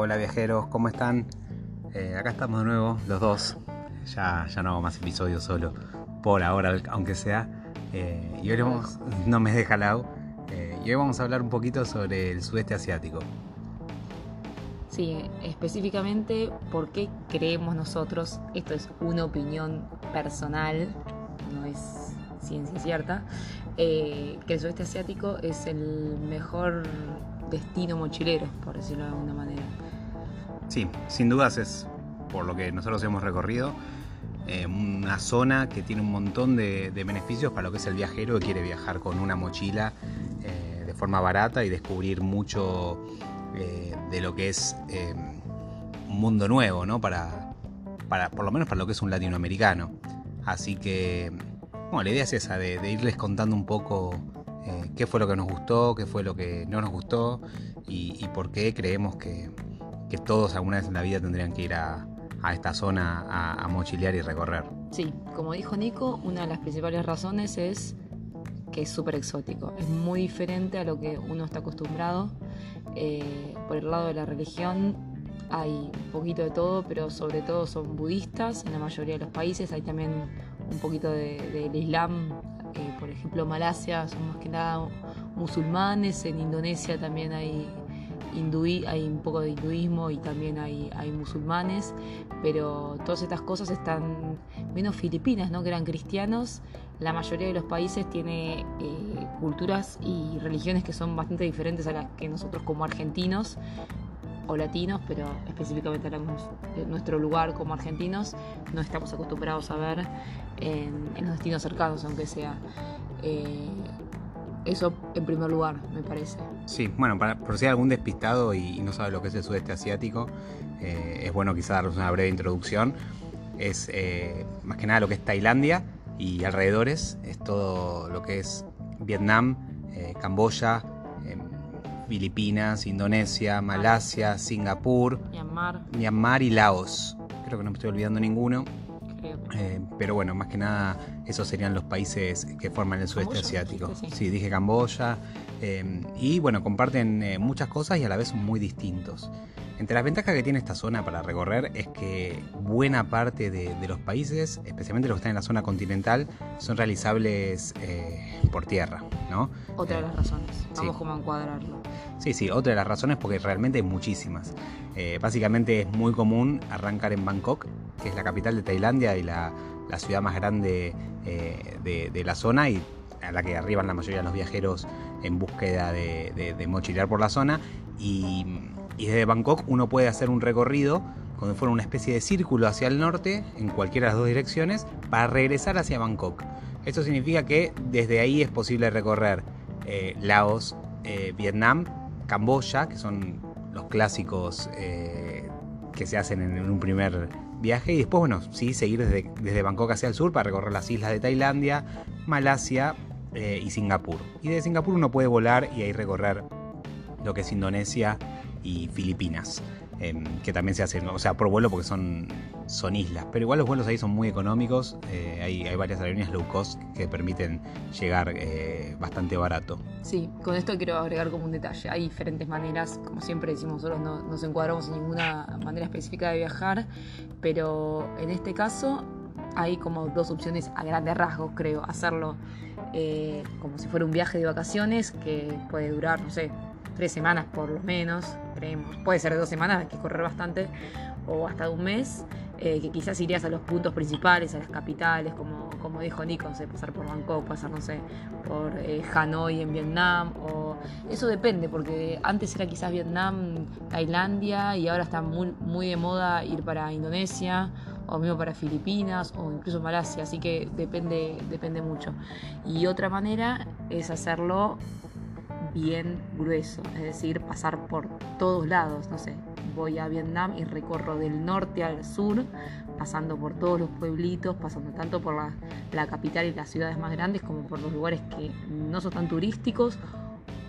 hola viajeros, ¿cómo están? Eh, acá estamos de nuevo, los dos. Ya, ya no hago más episodios solo, por ahora, aunque sea. Eh, y hoy vamos, no me deja lado. Eh, y hoy vamos a hablar un poquito sobre el sudeste asiático. Sí, específicamente por qué creemos nosotros, esto es una opinión personal, no es ciencia cierta, que el sudeste asiático es el mejor destino mochilero, por decirlo de alguna manera. Sí, sin dudas es por lo que nosotros hemos recorrido, eh, una zona que tiene un montón de, beneficios para lo que es el viajero que quiere viajar con una mochila eh, de forma barata y descubrir mucho eh, de lo que es un mundo nuevo, ¿no? Para, para, por lo menos para lo que es un latinoamericano. Así que, bueno, la idea es esa, de, de irles contando un poco qué fue lo que nos gustó, qué fue lo que no nos gustó y, por qué creemos que, todos alguna vez en la vida tendrían que ir a, esta zona a, mochilear y recorrer. Sí, como dijo Nico, una de las principales razones es que es súper exótico, es muy diferente a lo que uno está acostumbrado. Eh, por el lado de la religión hay un poquito de todo, pero sobre todo son budistas en la mayoría de los países, hay también un poquito del Islam por ejemplo Malasia son más que nada musulmanes, en Indonesia también hay, hay un poco de hinduismo y también hay, hay musulmanes, pero todas estas cosas están, menos Filipinas, ¿no? que eran cristianos, la mayoría de los países tiene eh, culturas y religiones que son bastante diferentes a las que nosotros como argentinos o latinos, pero específicamente hablamos de nuestro lugar como argentinos, no estamos acostumbrados a ver en, los destinos cercanos, aunque sea. Eh, eso en primer lugar, me parece. Sí, bueno, para, por si hay algún despistado y, no sabe lo que es el sudeste asiático, eh, es bueno quizás darles una breve introducción. Es eh, más que nada lo que es Tailandia y alrededores, es todo lo que es Vietnam, Camboya, Filipinas, Indonesia, Malasia, Singapur, Myanmar. Myanmar y Laos. Creo que no me estoy olvidando ninguno. Eh, pero bueno, más que nada, esos serían los países que forman el sudeste asiático. Sí. dije Camboya. Eh, y bueno, comparten eh, muchas cosas y a la vez son muy distintos. Entre las ventajas que tiene esta zona para recorrer es que buena parte de, los países, especialmente los que están en la zona continental, son realizables por tierra, ¿no? Otra de las razones. Vamos como a encuadrarlo. Sí, sí, otra de las razones porque realmente hay muchísimas. Eh, básicamente es muy común arrancar en Bangkok, que es la capital de Tailandia y la, ciudad más grande eh, de, la zona y a la que arriban la mayoría de los viajeros en búsqueda de, de, mochilear por la zona. Y, desde Bangkok uno puede hacer un recorrido como fuera una especie de círculo hacia el norte, en cualquiera de las dos direcciones, para regresar hacia Bangkok. Esto significa que desde ahí es posible recorrer eh, Laos, Vietnam, Camboya, que son los clásicos eh, que se hacen en, un primer viaje. Y después, bueno, sí, seguir desde, desde Bangkok hacia el sur para recorrer las islas de Tailandia, Malasia eh, y Singapur. Y de Singapur uno puede volar y ahí recorrer lo que es Indonesia y Filipinas. Em, que también se hacen, o sea, por vuelo porque son, son islas. Pero igual los vuelos ahí son muy económicos, eh, hay, hay, varias aerolíneas low cost que permiten llegar eh, bastante barato. Sí, con esto quiero agregar como un detalle. Hay diferentes maneras, como siempre decimos nosotros, no nos encuadramos en ninguna manera específica de viajar, pero en este caso hay como dos opciones a grandes rasgos, creo. Hacerlo eh, como si fuera un viaje de vacaciones que puede durar, no sé, tres semanas por lo menos, Puede ser dos semanas, hay que correr bastante, o hasta un mes, eh, que quizás irías a los puntos principales, a las capitales, como, como dijo Nico, pasar por Bangkok, pasar, no sé, por eh, Hanoi en Vietnam, o eso depende, porque antes era quizás Vietnam, Tailandia, y ahora está muy, muy de moda ir para Indonesia, o mismo para Filipinas, o incluso Malasia, así que depende, depende mucho. Y otra manera es hacerlo bien grueso, es decir, pasar por todos lados, no sé, voy a Vietnam y recorro del norte al sur, pasando por todos los pueblitos, pasando tanto por la, capital y las ciudades más grandes como por los lugares que no son tan turísticos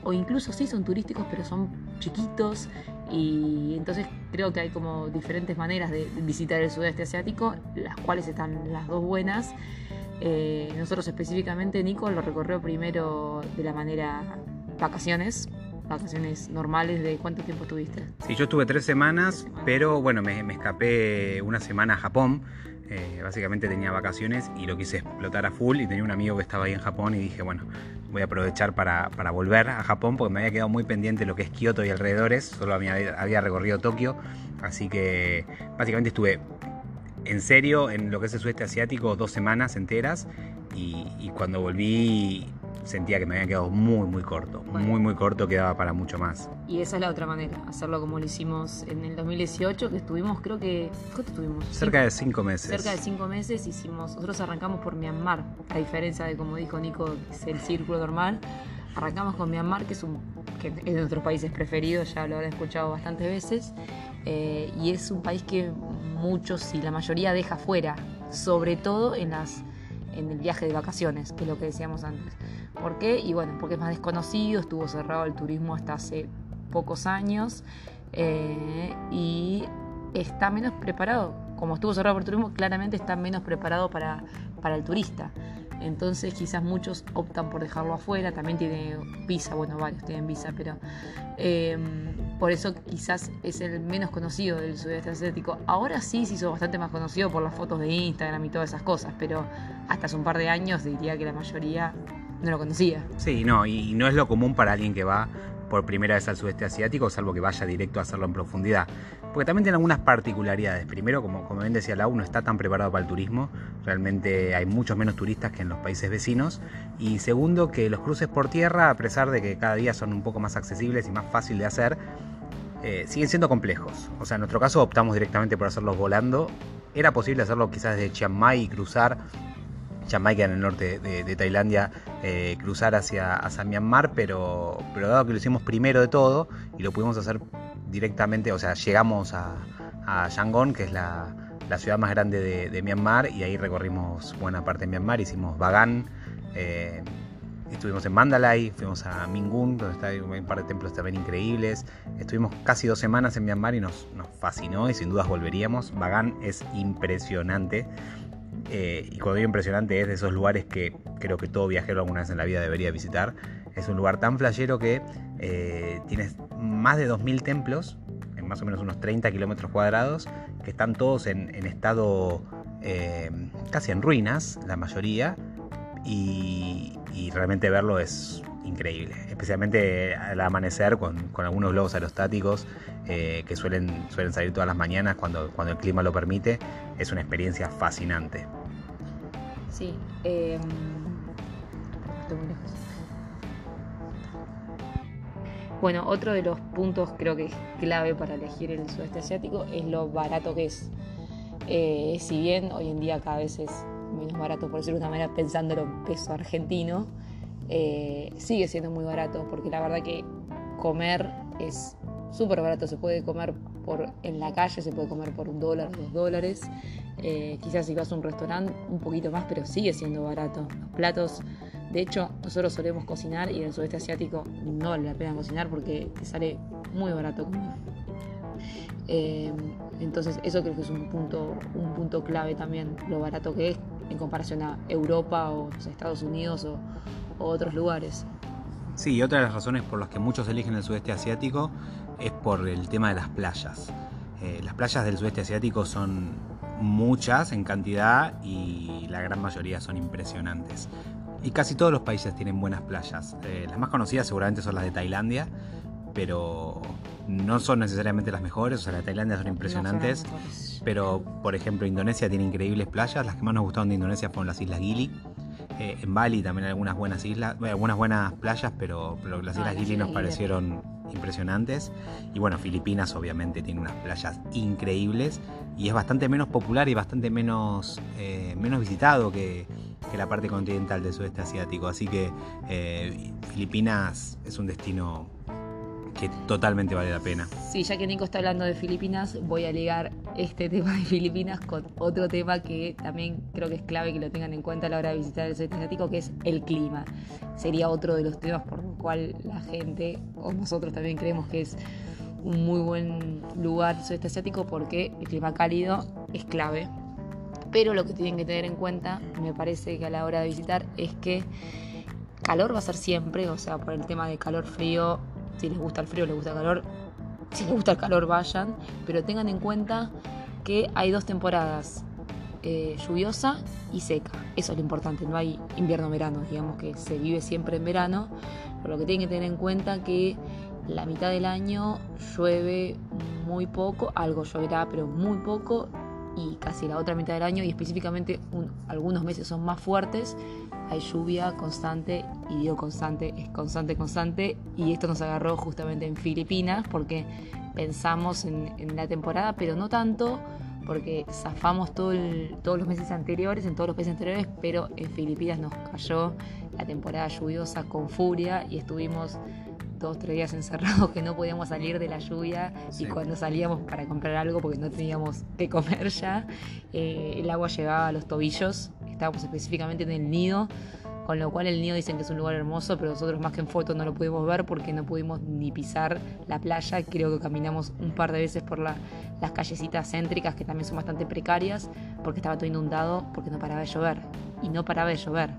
o incluso sí son turísticos pero son chiquitos y entonces creo que hay como diferentes maneras de visitar el sudeste asiático, las cuales están las dos buenas. Eh, nosotros específicamente, Nico lo recorrió primero de la manera vacaciones, vacaciones normales, ¿de cuánto tiempo estuviste? Sí, yo estuve tres semanas, pero bueno, me, escapé una semana a Japón. Eh, básicamente tenía vacaciones y lo quise explotar a full y tenía un amigo que estaba ahí en Japón y dije, bueno, voy a aprovechar para, volver a Japón porque me había quedado muy pendiente lo que es Kioto y alrededores, solo había, había recorrido Tokio, así que básicamente estuve en serio en lo que es el sudeste asiático dos semanas enteras y cuando volví sentía que me había quedado muy, muy corto. Muy, muy corto, quedaba para mucho más. Y esa es la otra manera, hacerlo como lo hicimos en el 2018, que estuvimos, creo que. ¿Cuánto estuvimos? Cerca de cinco meses. Cerca de cinco meses hicimos. Nosotros arrancamos por Myanmar, a diferencia de, como dijo Nico, es el círculo normal. Arrancamos con Myanmar, que es, un, que es de nuestros países preferidos, ya lo habrán escuchado bastantes veces. Eh, y es un país que muchos y la mayoría deja fuera, sobre todo en las en el viaje de vacaciones, que es lo que decíamos antes. ¿Por qué? Y bueno, porque es más desconocido, estuvo cerrado el turismo hasta hace pocos años eh, y está menos preparado. Como estuvo cerrado por turismo, claramente está menos preparado para, para el turista. Entonces quizás muchos optan por dejarlo afuera, también tiene visa, bueno, varios tienen visa, pero em, por eso quizás es el menos conocido del sudeste asiático. Ahora sí se hizo bastante más conocido por las fotos de Instagram y todas esas cosas, pero hasta hace un par de años diría que la mayoría no lo conocía. Sí, no, y no es lo común para alguien que va por primera vez al sudeste asiático, salvo que vaya directo a hacerlo en profundidad. Porque también tiene algunas particularidades. Primero, como, como bien decía Lau, no está tan preparado para el turismo. Realmente hay muchos menos turistas que en los países vecinos. Y segundo, que los cruces por tierra, a pesar de que cada día son un poco más accesibles y más fácil de hacer, eh, siguen siendo complejos. O sea, en nuestro caso optamos directamente por hacerlos volando. Era posible hacerlo quizás desde Chiang Mai y cruzar Chiang en el norte de, Tailandia, eh, cruzar hacia, hacia Myanmar, pero, pero dado que lo hicimos primero de todo y lo pudimos hacer directamente, o sea, llegamos a, Yangon, que es la, ciudad más grande de, Myanmar, y ahí recorrimos buena parte de Myanmar, hicimos Bagan, eh, estuvimos en Mandalay, fuimos a Mingun, donde está un par de templos también increíbles, estuvimos casi dos semanas en Myanmar y nos, nos fascinó y sin dudas volveríamos. Bagan es impresionante. Eh, y cuando digo impresionante es de esos lugares que creo que todo viajero alguna vez en la vida debería visitar. Es un lugar tan flayero que eh, tienes más de 2.000 templos, en más o menos unos 30 kilómetros cuadrados, que están todos en, estado eh, casi en ruinas, la mayoría, y, realmente verlo es increíble, especialmente al amanecer con, algunos globos aerostáticos que suelen, suelen salir todas las mañanas cuando, cuando el clima lo permite, es una experiencia fascinante. Sí. Em, bueno, otro de los puntos creo que es clave para elegir el sudeste asiático es lo barato que es. Eh, si bien hoy en día cada vez es menos barato, por decirlo de una manera, pensándolo en peso argentino, eh, sigue siendo muy barato, porque la verdad que comer es súper barato, se puede comer por, en la calle, se puede comer por un dólar, dos dólares. Eh, quizás si vas a un restaurante un poquito más, pero sigue siendo barato. Los platos, de hecho, nosotros solemos cocinar y en el sudeste asiático no vale la pena cocinar porque te sale muy barato comer. Eh, entonces eso creo que es un punto, un punto clave también, lo barato que es en comparación a Europa o Estados Unidos o, otros lugares. Sí, y otra de las razones por las que muchos eligen el sudeste asiático es por el tema de las playas. Eh, las playas del sudeste asiático son muchas en cantidad y la gran mayoría son impresionantes. Y casi todos los países tienen buenas playas. Eh, las más conocidas seguramente son las de Tailandia, pero no son necesariamente las mejores. O sea, las de Tailandia son impresionantes. pero, por ejemplo, Indonesia tiene increíbles playas. Las que más nos gustaron de Indonesia fueron las Islas Gili. Eh, en Bali también hay algunas buenas islas, algunas buenas playas, pero, las Islas Gili nos parecieron impresionantes. Y bueno, Filipinas obviamente tiene unas playas increíbles y es bastante menos popular y bastante menos, eh, menos visitado que, la parte continental del sudeste asiático. Así que eh, Filipinas es un destino que totalmente vale la pena. Sí, ya que Nico está hablando de Filipinas, voy a ligar este tema de Filipinas con otro tema que también creo que es clave que lo tengan en cuenta a la hora de visitar el sudeste asiático, que es el clima. Sería otro de los temas por el cual la gente, o nosotros también creemos que es un muy buen lugar el sudeste asiático porque el clima cálido es clave. Pero lo que tienen que tener en cuenta, me parece que a la hora de visitar, es que calor va a ser siempre, o sea, por el tema de calor-frío Si les gusta el frío, les gusta el calor, si les gusta el calor, vayan. Pero tengan en cuenta que hay dos temporadas, eh, lluviosa y seca. Eso es lo importante, no hay invierno-verano, digamos que se vive siempre en verano. Pero lo que tienen que tener en cuenta que la mitad del año llueve muy poco, algo lloverá, pero muy poco, y casi la otra mitad del año, y específicamente algunos meses son más fuertes, hay lluvia constante, y digo constante, es constante, constante, y esto nos agarró justamente en Filipinas, porque pensamos en, la temporada, pero no tanto, porque zafamos todo todos los meses anteriores, en todos los meses anteriores, pero en Filipinas nos cayó la temporada lluviosa con furia y estuvimos dos, tres días encerrados que no podíamos salir de la lluvia y cuando salíamos para comprar algo porque no teníamos que comer ya, eh, el agua llegaba a los tobillos, estábamos específicamente en el nido, con lo cual el nido dicen que es un lugar hermoso, pero nosotros más que en foto no lo pudimos ver porque no pudimos ni pisar la playa, creo que caminamos un par de veces por las callecitas céntricas que también son bastante precarias porque estaba todo inundado porque no paraba de llover y no paraba de llover.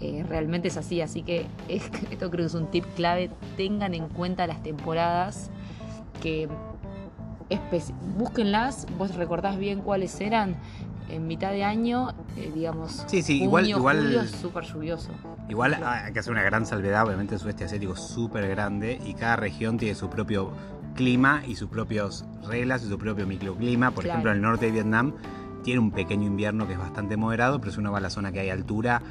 Eh, realmente es así, así que esto creo que es un tip clave, tengan en cuenta las temporadas que búsquenlas, vos recordás bien cuáles eran, en mitad de año, eh, digamos, sí, sí, igual, igual, súper lluvioso. Igual hay que hacer una gran salvedad, obviamente el sudeste asiático es súper grande y cada región tiene su propio clima y sus propias reglas y su propio microclima. Por ejemplo, en el norte de Vietnam tiene un pequeño invierno que es bastante moderado, pero si uno va a la zona que hay altura,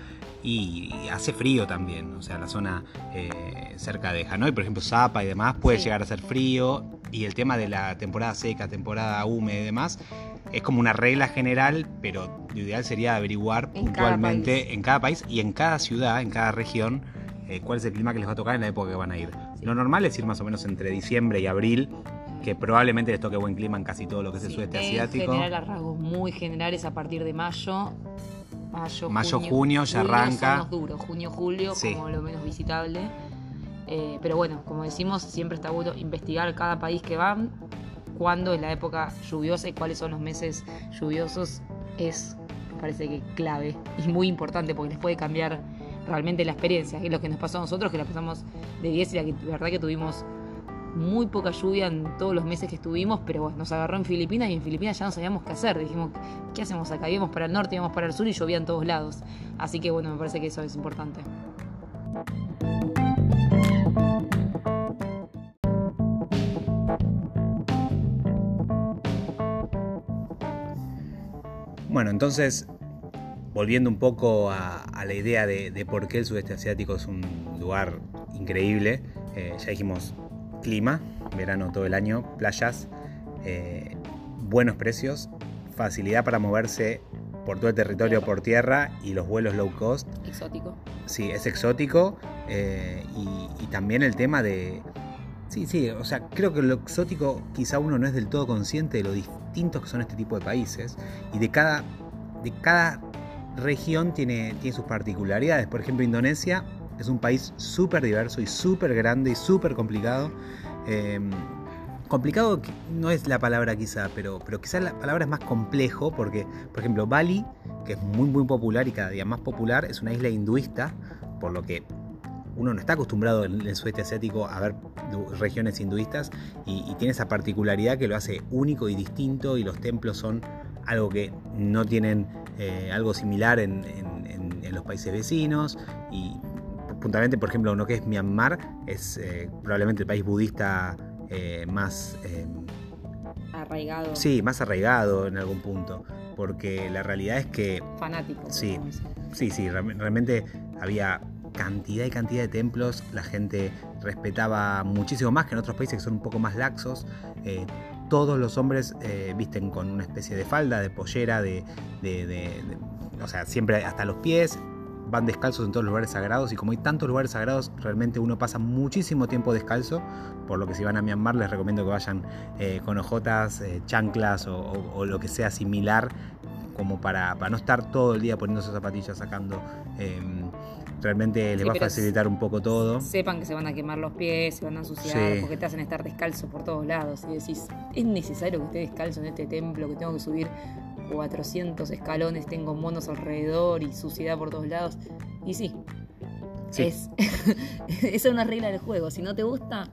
y hace frío también, o sea, la zona eh, cerca de Hanoi, por ejemplo, Zapa y demás, puede llegar a ser frío. Y el tema de la temporada seca, temporada húmeda y demás, es como una regla general, pero lo ideal sería averiguar puntualmente en cada país y en cada ciudad, en cada región, eh, cuál es el clima que les va a tocar en la época que van a ir. Lo normal es ir más o menos entre diciembre y abril, que probablemente les toque buen clima en casi todo lo que es el sudeste asiático. En general, a rasgos muy generales, a partir de mayo, mayo, junio, ya arranca. Son duros, junio, julio, como lo menos visitable. Eh, pero bueno, como decimos, siempre está bueno investigar cada país que van, cuándo es la época lluviosa y cuáles son los meses lluviosos. Es, me parece que clave y muy importante porque les puede cambiar realmente la experiencia. Es lo que nos pasó a nosotros, que la pasamos de 10 y la verdad que tuvimos muy poca lluvia en todos los meses que estuvimos, pero bueno, nos agarró en Filipinas y en Filipinas ya no sabíamos qué hacer. Dijimos, ¿qué hacemos acá? Íbamos para el norte, íbamos para el sur y llovía en todos lados. Así que bueno, me parece que eso es importante. Bueno, entonces, volviendo un poco a, la idea de, por qué el sudeste asiático es un lugar increíble, eh, ya dijimos clima, verano todo el año, playas, eh, buenos precios, facilidad para moverse por todo el territorio por tierra y los vuelos low cost. Exótico. Sí, es exótico eh, y, también el tema de... Sí, sí, o sea, creo que lo exótico quizá uno no es del todo consciente de lo distintos que son este tipo de países y de cada, de cada región tiene, tiene sus particularidades. Por ejemplo, Indonesia es un país súper diverso y súper grande y súper complicado. Em, complicado no es la palabra quizá, pero, pero quizá la palabra es más complejo porque, por ejemplo, Bali, que es muy muy popular y cada día más popular, es una isla hinduista, por lo que uno no está acostumbrado en el sudeste asiático a ver regiones hinduistas y, tiene esa particularidad que lo hace único y distinto y los templos son algo que no tienen eh, algo similar en, en, los países vecinos y puntualmente, por ejemplo, uno que es Myanmar, es eh, probablemente el país budista eh, más... Em, arraigado. Sí, más arraigado en algún punto, porque la realidad es que... Fanático. Sí, sí, sí, realmente había cantidad y cantidad de templos, la gente respetaba muchísimo más que en otros países que son un poco más laxos. Eh, todos los hombres visten con una especie de falda, de pollera, de, o sea, siempre hasta los pies, van descalzos en todos los lugares sagrados y como hay tantos lugares sagrados, realmente uno pasa muchísimo tiempo descalzo, por lo que si van a Myanmar les recomiendo que vayan eh, con ojotas, eh, chanclas o, lo que sea similar, como para, para, no estar todo el día poniendo sus zapatillas sacando. Em, realmente les va a facilitar un poco todo. Sepan que se van a quemar los pies, se van a ensuciar, porque te hacen estar descalzo por todos lados. Y decís, ¿es necesario que esté descalzo en este templo, que tengo que subir 400 escalones, tengo monos alrededor y suciedad por todos lados. Y sí, Es, esa es una regla del juego. Si no te gusta,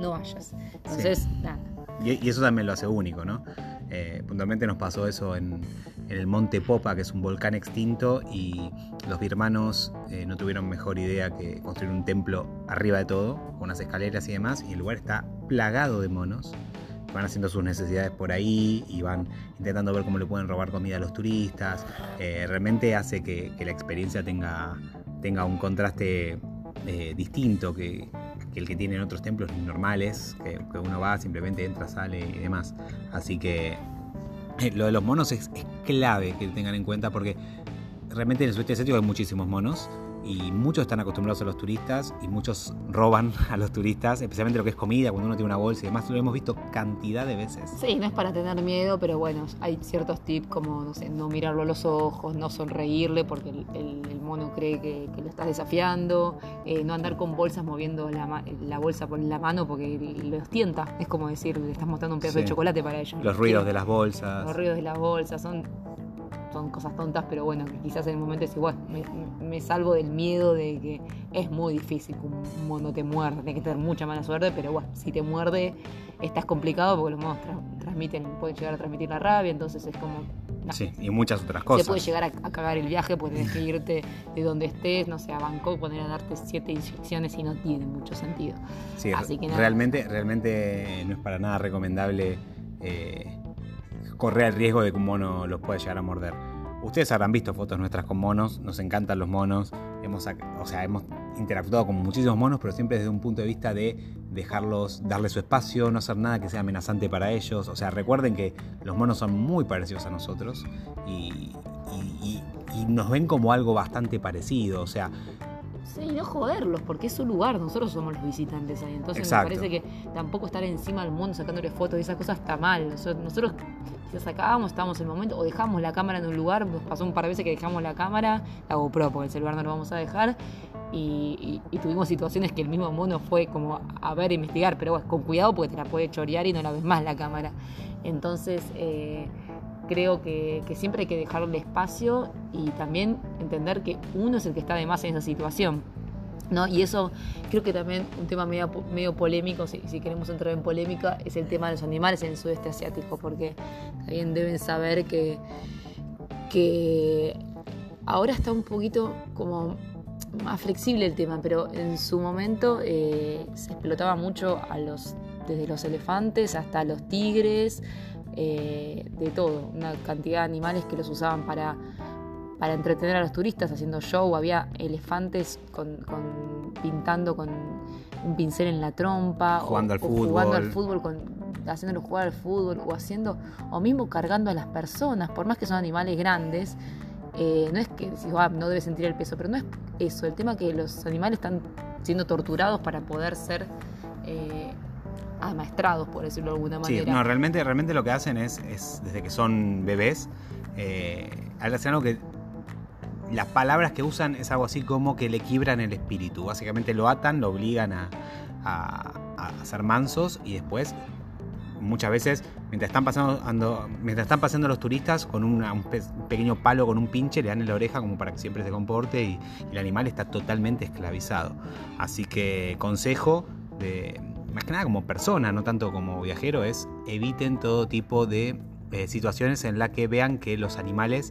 no vayas. Entonces, nada. Y, eso también lo hace único, ¿no? Eh, puntualmente nos pasó eso en, el Monte Popa, que es un volcán extinto, y los birmanos eh, no tuvieron mejor idea que construir un templo arriba de todo, con unas escaleras y demás, y el lugar está plagado de monos van haciendo sus necesidades por ahí y van intentando ver cómo le pueden robar comida a los turistas. Eh, realmente hace que, la experiencia tenga, tenga un contraste distinto que, el que tienen otros templos normales, que, uno va, simplemente entra, sale y demás. Así que eh, lo de los monos es, es clave que tengan en cuenta porque realmente en el sudeste asiático hay muchísimos monos y muchos están acostumbrados a los turistas y muchos roban a los turistas, especialmente lo que es comida, cuando uno tiene una bolsa y demás, lo hemos visto cantidad de veces. Sí, no es para tener miedo, pero bueno, hay ciertos tips como, no sé, no mirarlo a los ojos, no sonreírle porque el, mono cree que, lo estás desafiando, eh, no andar con bolsas moviendo la, bolsa por la mano porque los tienta, es como decir, le estás mostrando un pedazo de chocolate para ellos. Los ruidos de las bolsas. Los ruidos de las bolsas, son son cosas tontas, pero bueno, quizás en el momento es igual, me, salvo del miedo de que es muy difícil que un mono te muerda, tienes que tener mucha mala suerte, pero bueno, si te muerde estás complicado porque los monos transmiten, pueden llegar a transmitir la rabia, entonces es como... Sí, y muchas otras cosas. Se puede llegar a, cagar el viaje, pues tienes que irte de donde estés, no sé, a Bangkok, poner a darte siete inyecciones y no tiene mucho sentido. Sí, Así que realmente, realmente no es para nada recomendable eh, correr el riesgo de que un mono los pueda llegar a morder. Ustedes habrán visto fotos nuestras con monos, nos encantan los monos, hemos, o sea, hemos interactuado con muchísimos monos, pero siempre desde un punto de vista de dejarlos, darle su espacio, no hacer nada que sea amenazante para ellos. O sea, recuerden que los monos son muy parecidos a nosotros y, nos ven como algo bastante parecido. O sea, Sí, no joderlos, porque es su lugar, nosotros somos los visitantes ahí. Entonces me parece que tampoco estar encima del mundo sacándole fotos y esas cosas está mal. Nosotros, si sacábamos, estábamos en el momento, o dejamos la cámara en un lugar, nos pasó un par de veces que dejamos la cámara, la GoPro, porque el celular no lo vamos a dejar, y, tuvimos situaciones que el mismo mono fue como a ver, investigar, pero bueno, con cuidado porque te la puede chorear y no la ves más la cámara. Entonces, eh, creo que, siempre hay que dejarle espacio y también entender que uno es el que está de más en esa situación. ¿no? Y eso creo que también un tema medio, polémico, si, queremos entrar en polémica, es el tema de los animales en el sudeste asiático, porque también deben saber que, que ahora está un poquito como más flexible el tema, pero en su momento eh, se explotaba mucho a los, desde los elefantes hasta los tigres, eh, de todo, una cantidad de animales que los usaban para, para entretener a los turistas haciendo show, había elefantes con, pintando con un pincel en la trompa, jugando al fútbol, jugando al fútbol con, haciéndolos jugar al fútbol o haciendo o mismo cargando a las personas, por más que son animales grandes. Eh, no es que ah, no debe sentir el peso, pero no es eso. El tema que los animales están siendo torturados para poder ser eh, amaestrados, por decirlo de alguna manera. Sí, no, realmente, realmente lo que hacen es, es desde que son bebés, eh, hacen algo que las palabras que usan es algo así como que le quiebran el espíritu. Básicamente lo atan, lo obligan a, a, ser mansos y después muchas veces mientras están pasando mientras están pasando los turistas con un pequeño palo con un pinche le dan en la oreja como para que siempre se comporte y el animal está totalmente esclavizado así que consejo de más que nada como persona, no tanto como viajero, es eviten todo tipo de eh, situaciones en las que vean que los animales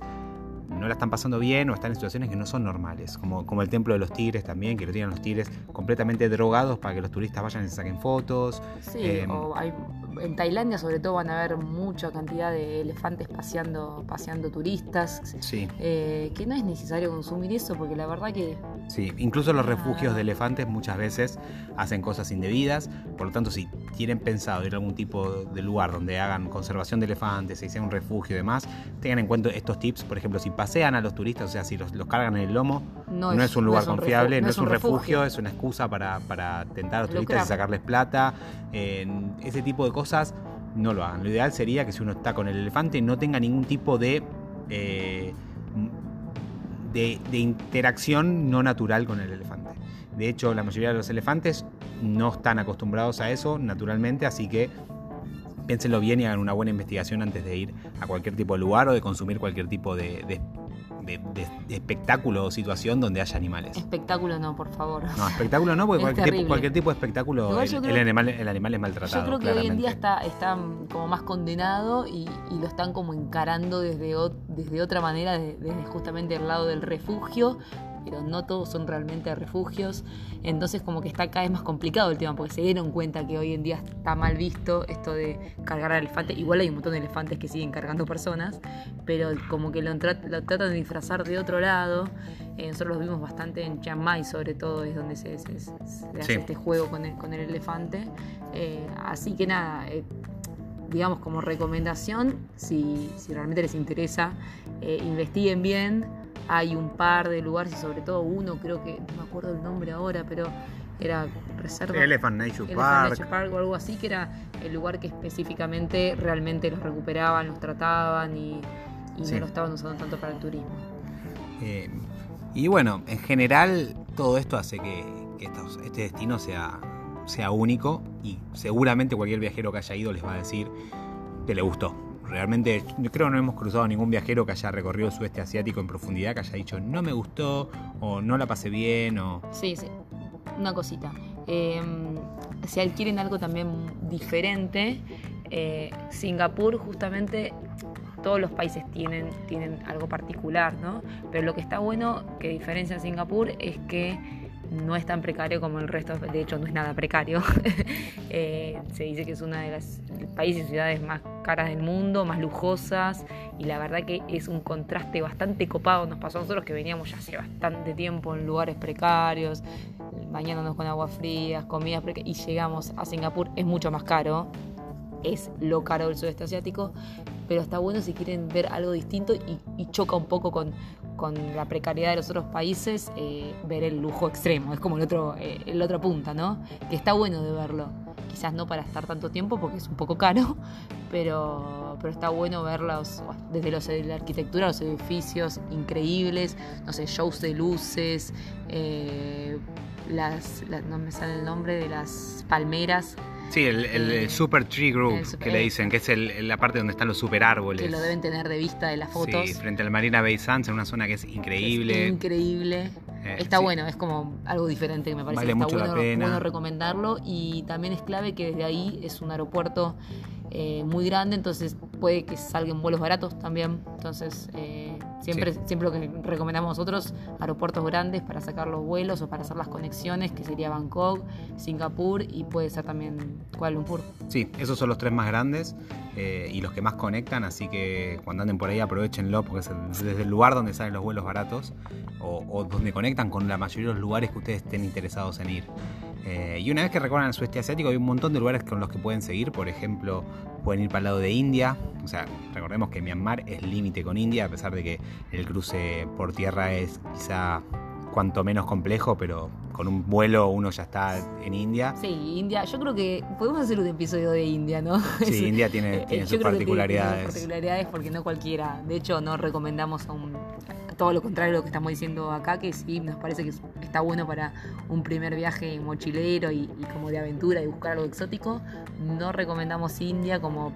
no la están pasando bien o están en situaciones que no son normales, como, como el templo de los tigres también, que lo tienen los tigres completamente drogados para que los turistas vayan y se saquen fotos. Sí, em, o hay, en Tailandia sobre todo van a haber mucha cantidad de elefantes paseando, paseando turistas, sí. Eh, que no es necesario consumir eso porque la verdad que... Sí, incluso los refugios de elefantes muchas veces hacen cosas indebidas, por lo tanto si tienen pensado ir a algún tipo de lugar donde hagan conservación de elefantes, y sea un refugio y demás, tengan en cuenta estos tips, por ejemplo, si pasean a los turistas, o sea, si los, cargan en el lomo, no, es, un lugar confiable, no es un refugio, es una excusa para, tentar a los turistas y sacarles plata. ese tipo de cosas no lo hagan. Lo ideal sería que si uno está con el elefante no tenga ningún tipo de, eh, de, de interacción no natural con el elefante. De hecho, la mayoría de los elefantes no están acostumbrados a eso naturalmente, así que piénsenlo bien y hagan una buena investigación antes de ir a cualquier tipo de lugar o de consumir cualquier tipo de, de, de espectáculo o situación donde haya animales. Espectáculo no, por favor. No, espectáculo no, porque cualquier tipo, terrible. cualquier tipo de espectáculo, el, animal, el animal es maltratado. Yo creo que hoy en día está, está como más condenado y, y lo están como encarando desde, desde otra manera, de- desde justamente el lado del refugio, pero no todos son realmente refugios. Entonces como que está cada vez más complicado el tema, porque se dieron cuenta que hoy en día está mal visto esto de cargar al elefante. Igual hay un montón de elefantes que siguen cargando personas, pero como que lo, tra- lo tratan de disfrazar de otro lado. Eh, nosotros los vimos bastante en Chiang Mai, sobre todo, es donde se, se- se- se hace Sí. este juego con el, con el elefante. Eh, así que nada, eh, digamos como recomendación, si, si realmente les interesa, eh, investiguen bien. Hay un par de lugares y sobre todo uno, creo que, no me acuerdo el nombre ahora, pero era reserva. Elephant Nature Elephant Park. Nature Park o algo así, que era el lugar que específicamente realmente los recuperaban, los trataban y, y Sí. no lo estaban usando tanto para el turismo. Eh, y bueno, en general todo esto hace que, que estos- este destino sea, sea único y seguramente cualquier viajero que haya ido les va a decir que le gustó. Realmente creo que no hemos cruzado ningún viajero que haya recorrido el sudeste asiático en profundidad que haya dicho no me gustó o no la pasé bien o... Sí, sí. Una cosita. Eh, si adquieren algo también diferente, eh, Singapur justamente todos los países tienen, tienen algo particular, ¿no? Pero lo que está bueno que diferencia a Singapur es que no es tan precario como el resto, de hecho no es nada precario. Eh, se dice que es una de las países y ciudades más caras del mundo, más lujosas, y la verdad que es un contraste bastante copado. Nos pasó a nosotros que veníamos ya hace bastante tiempo en lugares precarios, bañándonos con agua frías, comidas precarias, y llegamos a Singapur, es mucho más caro, es lo caro del sudeste asiático, pero está bueno si quieren ver algo distinto y, choca un poco con, con la precariedad de los otros países, eh, ver el lujo extremo, es como el otro, eh, el otro punta, ¿no? Que está bueno de verlo. Quizás no para estar tanto tiempo porque es un poco caro, pero, pero está bueno verlos desde los, la arquitectura, los edificios increíbles, no sé, shows de luces, eh, las, la- no me sale el nombre de las palmeras Sí, el, el- el Eh, Super Tree Group super- que le dicen, que es el- la parte donde están los super árboles. que lo deben tener de vista de las fotos. Sí, frente al Marina Bay Sands, en una zona que es increíble. Es increíble. Eh, Está sí. bueno, es como algo diferente que me parece Vale que está mucho la bueno, pena. bueno recomendarlo y también es clave que desde ahí es un aeropuerto eh, muy grande, entonces puede que salgan vuelos baratos también. Entonces, eh, siempre, Sí. siempre lo que recomendamos nosotros, aeropuertos grandes para sacar los vuelos o para hacer las conexiones, que sería Bangkok, Singapur y puede ser también Kuala Lumpur. Sí, esos son los tres más grandes eh, y los que más conectan, así que cuando anden por ahí aprovechenlo porque es desde el lugar donde salen los vuelos baratos o, o donde conectan con la mayoría de los lugares que ustedes estén interesados en ir. Eh, y una vez que recorran el sudeste asiático hay un montón de lugares con los que pueden seguir, por ejemplo, pueden ir para el lado de India, o sea, recordemos que Myanmar es límite con India, a pesar de que el cruce por tierra es quizá cuanto menos complejo, pero con un vuelo uno ya está en India. Sí, India, yo creo que podemos hacer un episodio de India, ¿no? Sí, India tiene, Eh, tiene sus que tiene- particularidades. particularidades porque no cualquiera. De hecho, no recomendamos a un. Todo lo contrario de lo que estamos diciendo acá, que sí nos parece que es- está bueno para un primer viaje mochilero y, y como de aventura y buscar algo exótico. No recomendamos India como.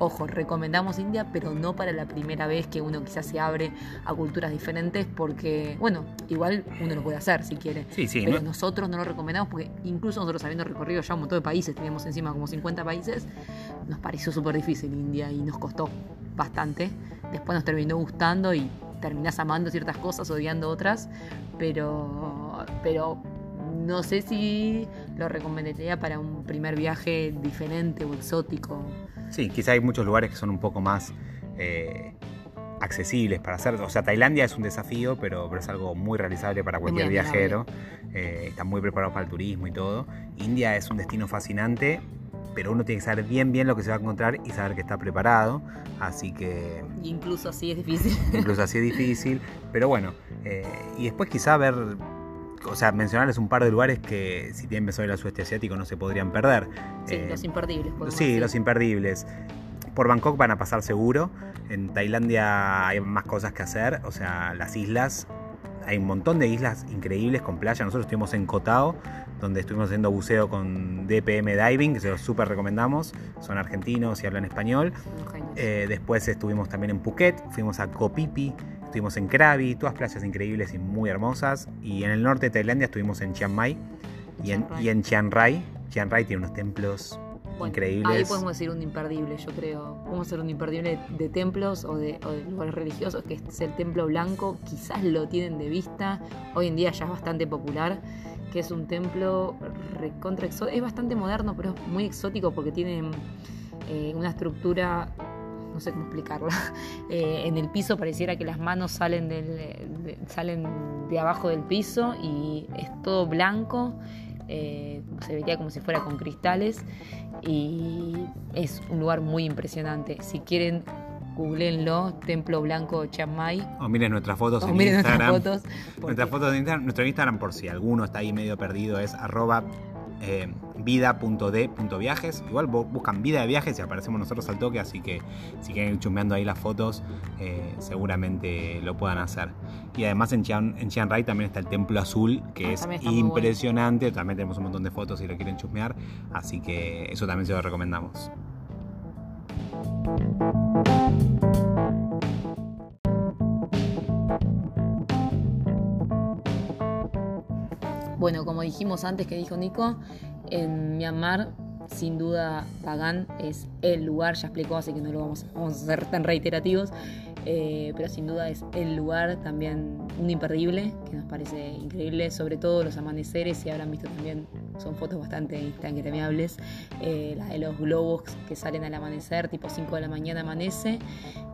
Ojo, recomendamos India, pero no para la primera vez que uno quizás se abre a culturas diferentes, porque, bueno, igual uno lo puede hacer si quiere. Sí, sí, Pero no- nosotros no lo recomendamos porque incluso nosotros habiendo recorrido ya un montón de países, teníamos encima como 50 países, nos pareció súper difícil India y nos costó bastante. Después nos terminó gustando y terminás amando ciertas cosas, odiando otras, pero, pero no sé si lo recomendaría para un primer viaje diferente o exótico. Sí, quizá hay muchos lugares que son un poco más eh, accesibles para hacer. O sea, Tailandia es un desafío, pero, pero es algo muy realizable para cualquier viajero. Eh, están muy preparados para el turismo y todo. India es un destino fascinante, pero uno tiene que saber bien bien lo que se va a encontrar y saber que está preparado. Así que incluso así es difícil. incluso así es difícil. Pero bueno, eh, y después quizá ver, o sea, mencionarles un par de lugares que si tienen pensado ir al sudeste asiático no se podrían perder. Sí, Eh, los imperdibles. Sí, decir. los imperdibles. Por Bangkok van a pasar seguro. En Tailandia hay más cosas que hacer. O sea, las islas. Hay un montón de islas increíbles con playa. Nosotros estuvimos en Koh Tao, donde estuvimos haciendo buceo con DPM Diving, que se los súper recomendamos. Son argentinos y hablan español. Eh, después estuvimos también en Phuket, fuimos a Phi, estuvimos en Krabi, todas playas increíbles y muy hermosas. Y en el norte de Tailandia estuvimos en Chiang Mai y en, y en Chiang Rai. Chiang Rai tiene unos templos Bueno, increíbles. Ahí podemos decir un imperdible, yo creo. Podemos hacer un imperdible de templos o de, o de lugares religiosos, que es el templo blanco. Quizás lo tienen de vista. Hoy en día ya es bastante popular. Que es un templo recontra exó- Es bastante moderno, pero es muy exótico porque tiene eh, una estructura. No sé cómo explicarla. Eh, en el piso pareciera que las manos salen, del, de, salen de abajo del piso y es todo blanco. eh, se vería como si fuera con cristales y es un lugar muy impresionante. Si quieren, googleenlo, Templo Blanco Chiang Mai. O miren nuestras fotos O en miren Instagram. nuestras fotos. Nuestras fotos de Instagram, nuestro Instagram, por si alguno está ahí medio perdido, es arroba eh, vida.d.viajes. Igual bu- buscan vida de viajes y aparecemos nosotros al toque, así que si quieren ir chusmeando ahí las fotos, eh, seguramente lo puedan hacer. Y además en Chiang, en Chiang Rai también está el Templo Azul, que Ah, es también bueno. impresionante. También tenemos un montón de fotos si lo quieren chusmear, así que eso también se lo recomendamos. Bueno, como dijimos antes que dijo Nico, en Myanmar, sin duda, Pagan es el lugar, ya explicó, así que no lo vamos, a ser tan reiterativos, eh, pero sin duda es el lugar también un imperdible, que nos parece increíble, sobre todo los amaneceres, si habrán visto también, son fotos bastante instagramiables, eh, la de los globos que salen al amanecer, tipo 5 de la mañana amanece,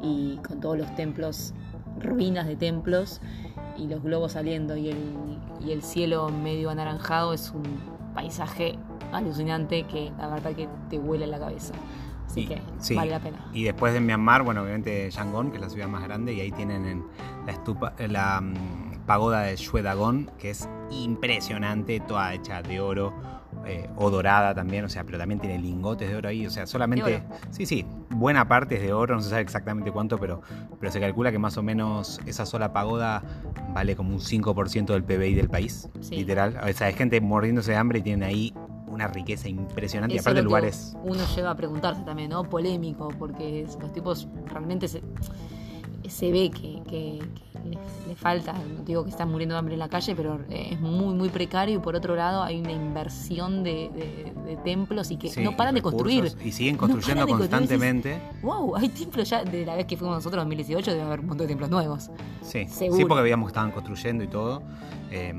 y con todos los templos, ruinas de templos, y los globos saliendo y el, y el cielo medio anaranjado es un paisaje alucinante que la verdad que te huele la cabeza. Así Y- que sí. vale la pena. Y después de Myanmar, bueno, obviamente Yangon, que es la ciudad más grande, y ahí tienen en la, estupa, la mm, pagoda de Shwe Dagon, que es impresionante, toda hecha de oro eh, o dorada también, o sea, pero también tiene lingotes de oro ahí, o sea, solamente, sí, sí, buena parte es de oro, no se sabe exactamente cuánto, pero, pero se calcula que más o menos esa sola pagoda vale como un 5% del PBI del país, Sí. literal. O sea, hay gente muriéndose de hambre y tienen ahí una riqueza impresionante, y Eso es aparte lugares... Uno llega a preguntarse también, ¿no? Polémico, porque los tipos realmente se, se ve que, que- que le, le falta, no digo que están muriendo de hambre en la calle, pero eh, es muy, muy precario y por otro lado hay una inversión de, de- de templos y que Sí, no paran de construir. Y siguen construyendo construir, constantemente. Wow, hay templos ya, de la vez que fuimos nosotros en 2018 debe haber un montón de templos nuevos. Sí, Seguro. sí, porque veíamos que estaban construyendo y todo. Eh,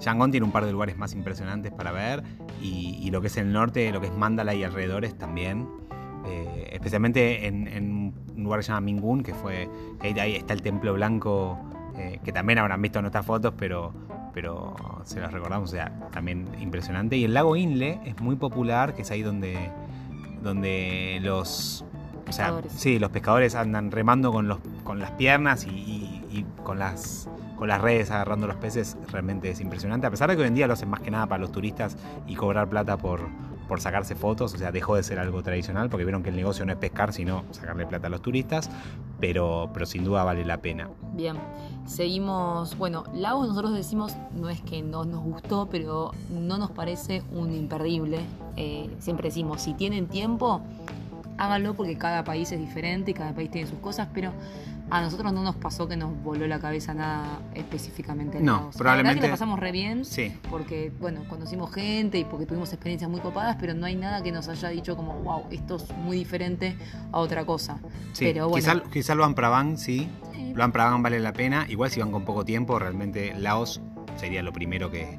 Yangon tiene un par de lugares más impresionantes para ver. Y, y lo que es el norte, lo que es Mandala y alrededores también. Eh, especialmente en, en un lugar que se llama Mingun, que fue. que ahí, ahí está el templo blanco, eh, que también habrán visto en nuestras fotos, pero. Pero se los recordamos, o sea, también impresionante. Y el lago Inle es muy popular, que es ahí donde. donde los. O sea, Pescadores. sí, los pescadores andan remando con, los, con las piernas y, y- y con las con las redes agarrando los peces, realmente es impresionante. A pesar de que hoy en día lo hacen más que nada para los turistas y cobrar plata por, por sacarse fotos, o sea, dejó de ser algo tradicional porque vieron que el negocio no es pescar, sino sacarle plata a los turistas, pero, pero sin duda vale la pena. Bien, seguimos. Bueno, Lagos nosotros decimos, no es que no nos gustó, pero no nos parece un imperdible. Eh, siempre decimos, si tienen tiempo, háganlo porque cada país es diferente y cada país tiene sus cosas, pero a nosotros no nos pasó que nos voló la cabeza nada específicamente. en No. La verdad probablemente- que la pasamos re bien. Sí, Porque, bueno, conocimos gente y porque tuvimos experiencias muy copadas, pero no hay nada que nos haya dicho como, wow, esto es muy diferente a otra cosa. sí. Pero bueno. Quizá, quizá Luang Prabang, sí. Sí, Luang Prabang vale la pena. Igual si van con poco tiempo, realmente Laos sería lo primero que,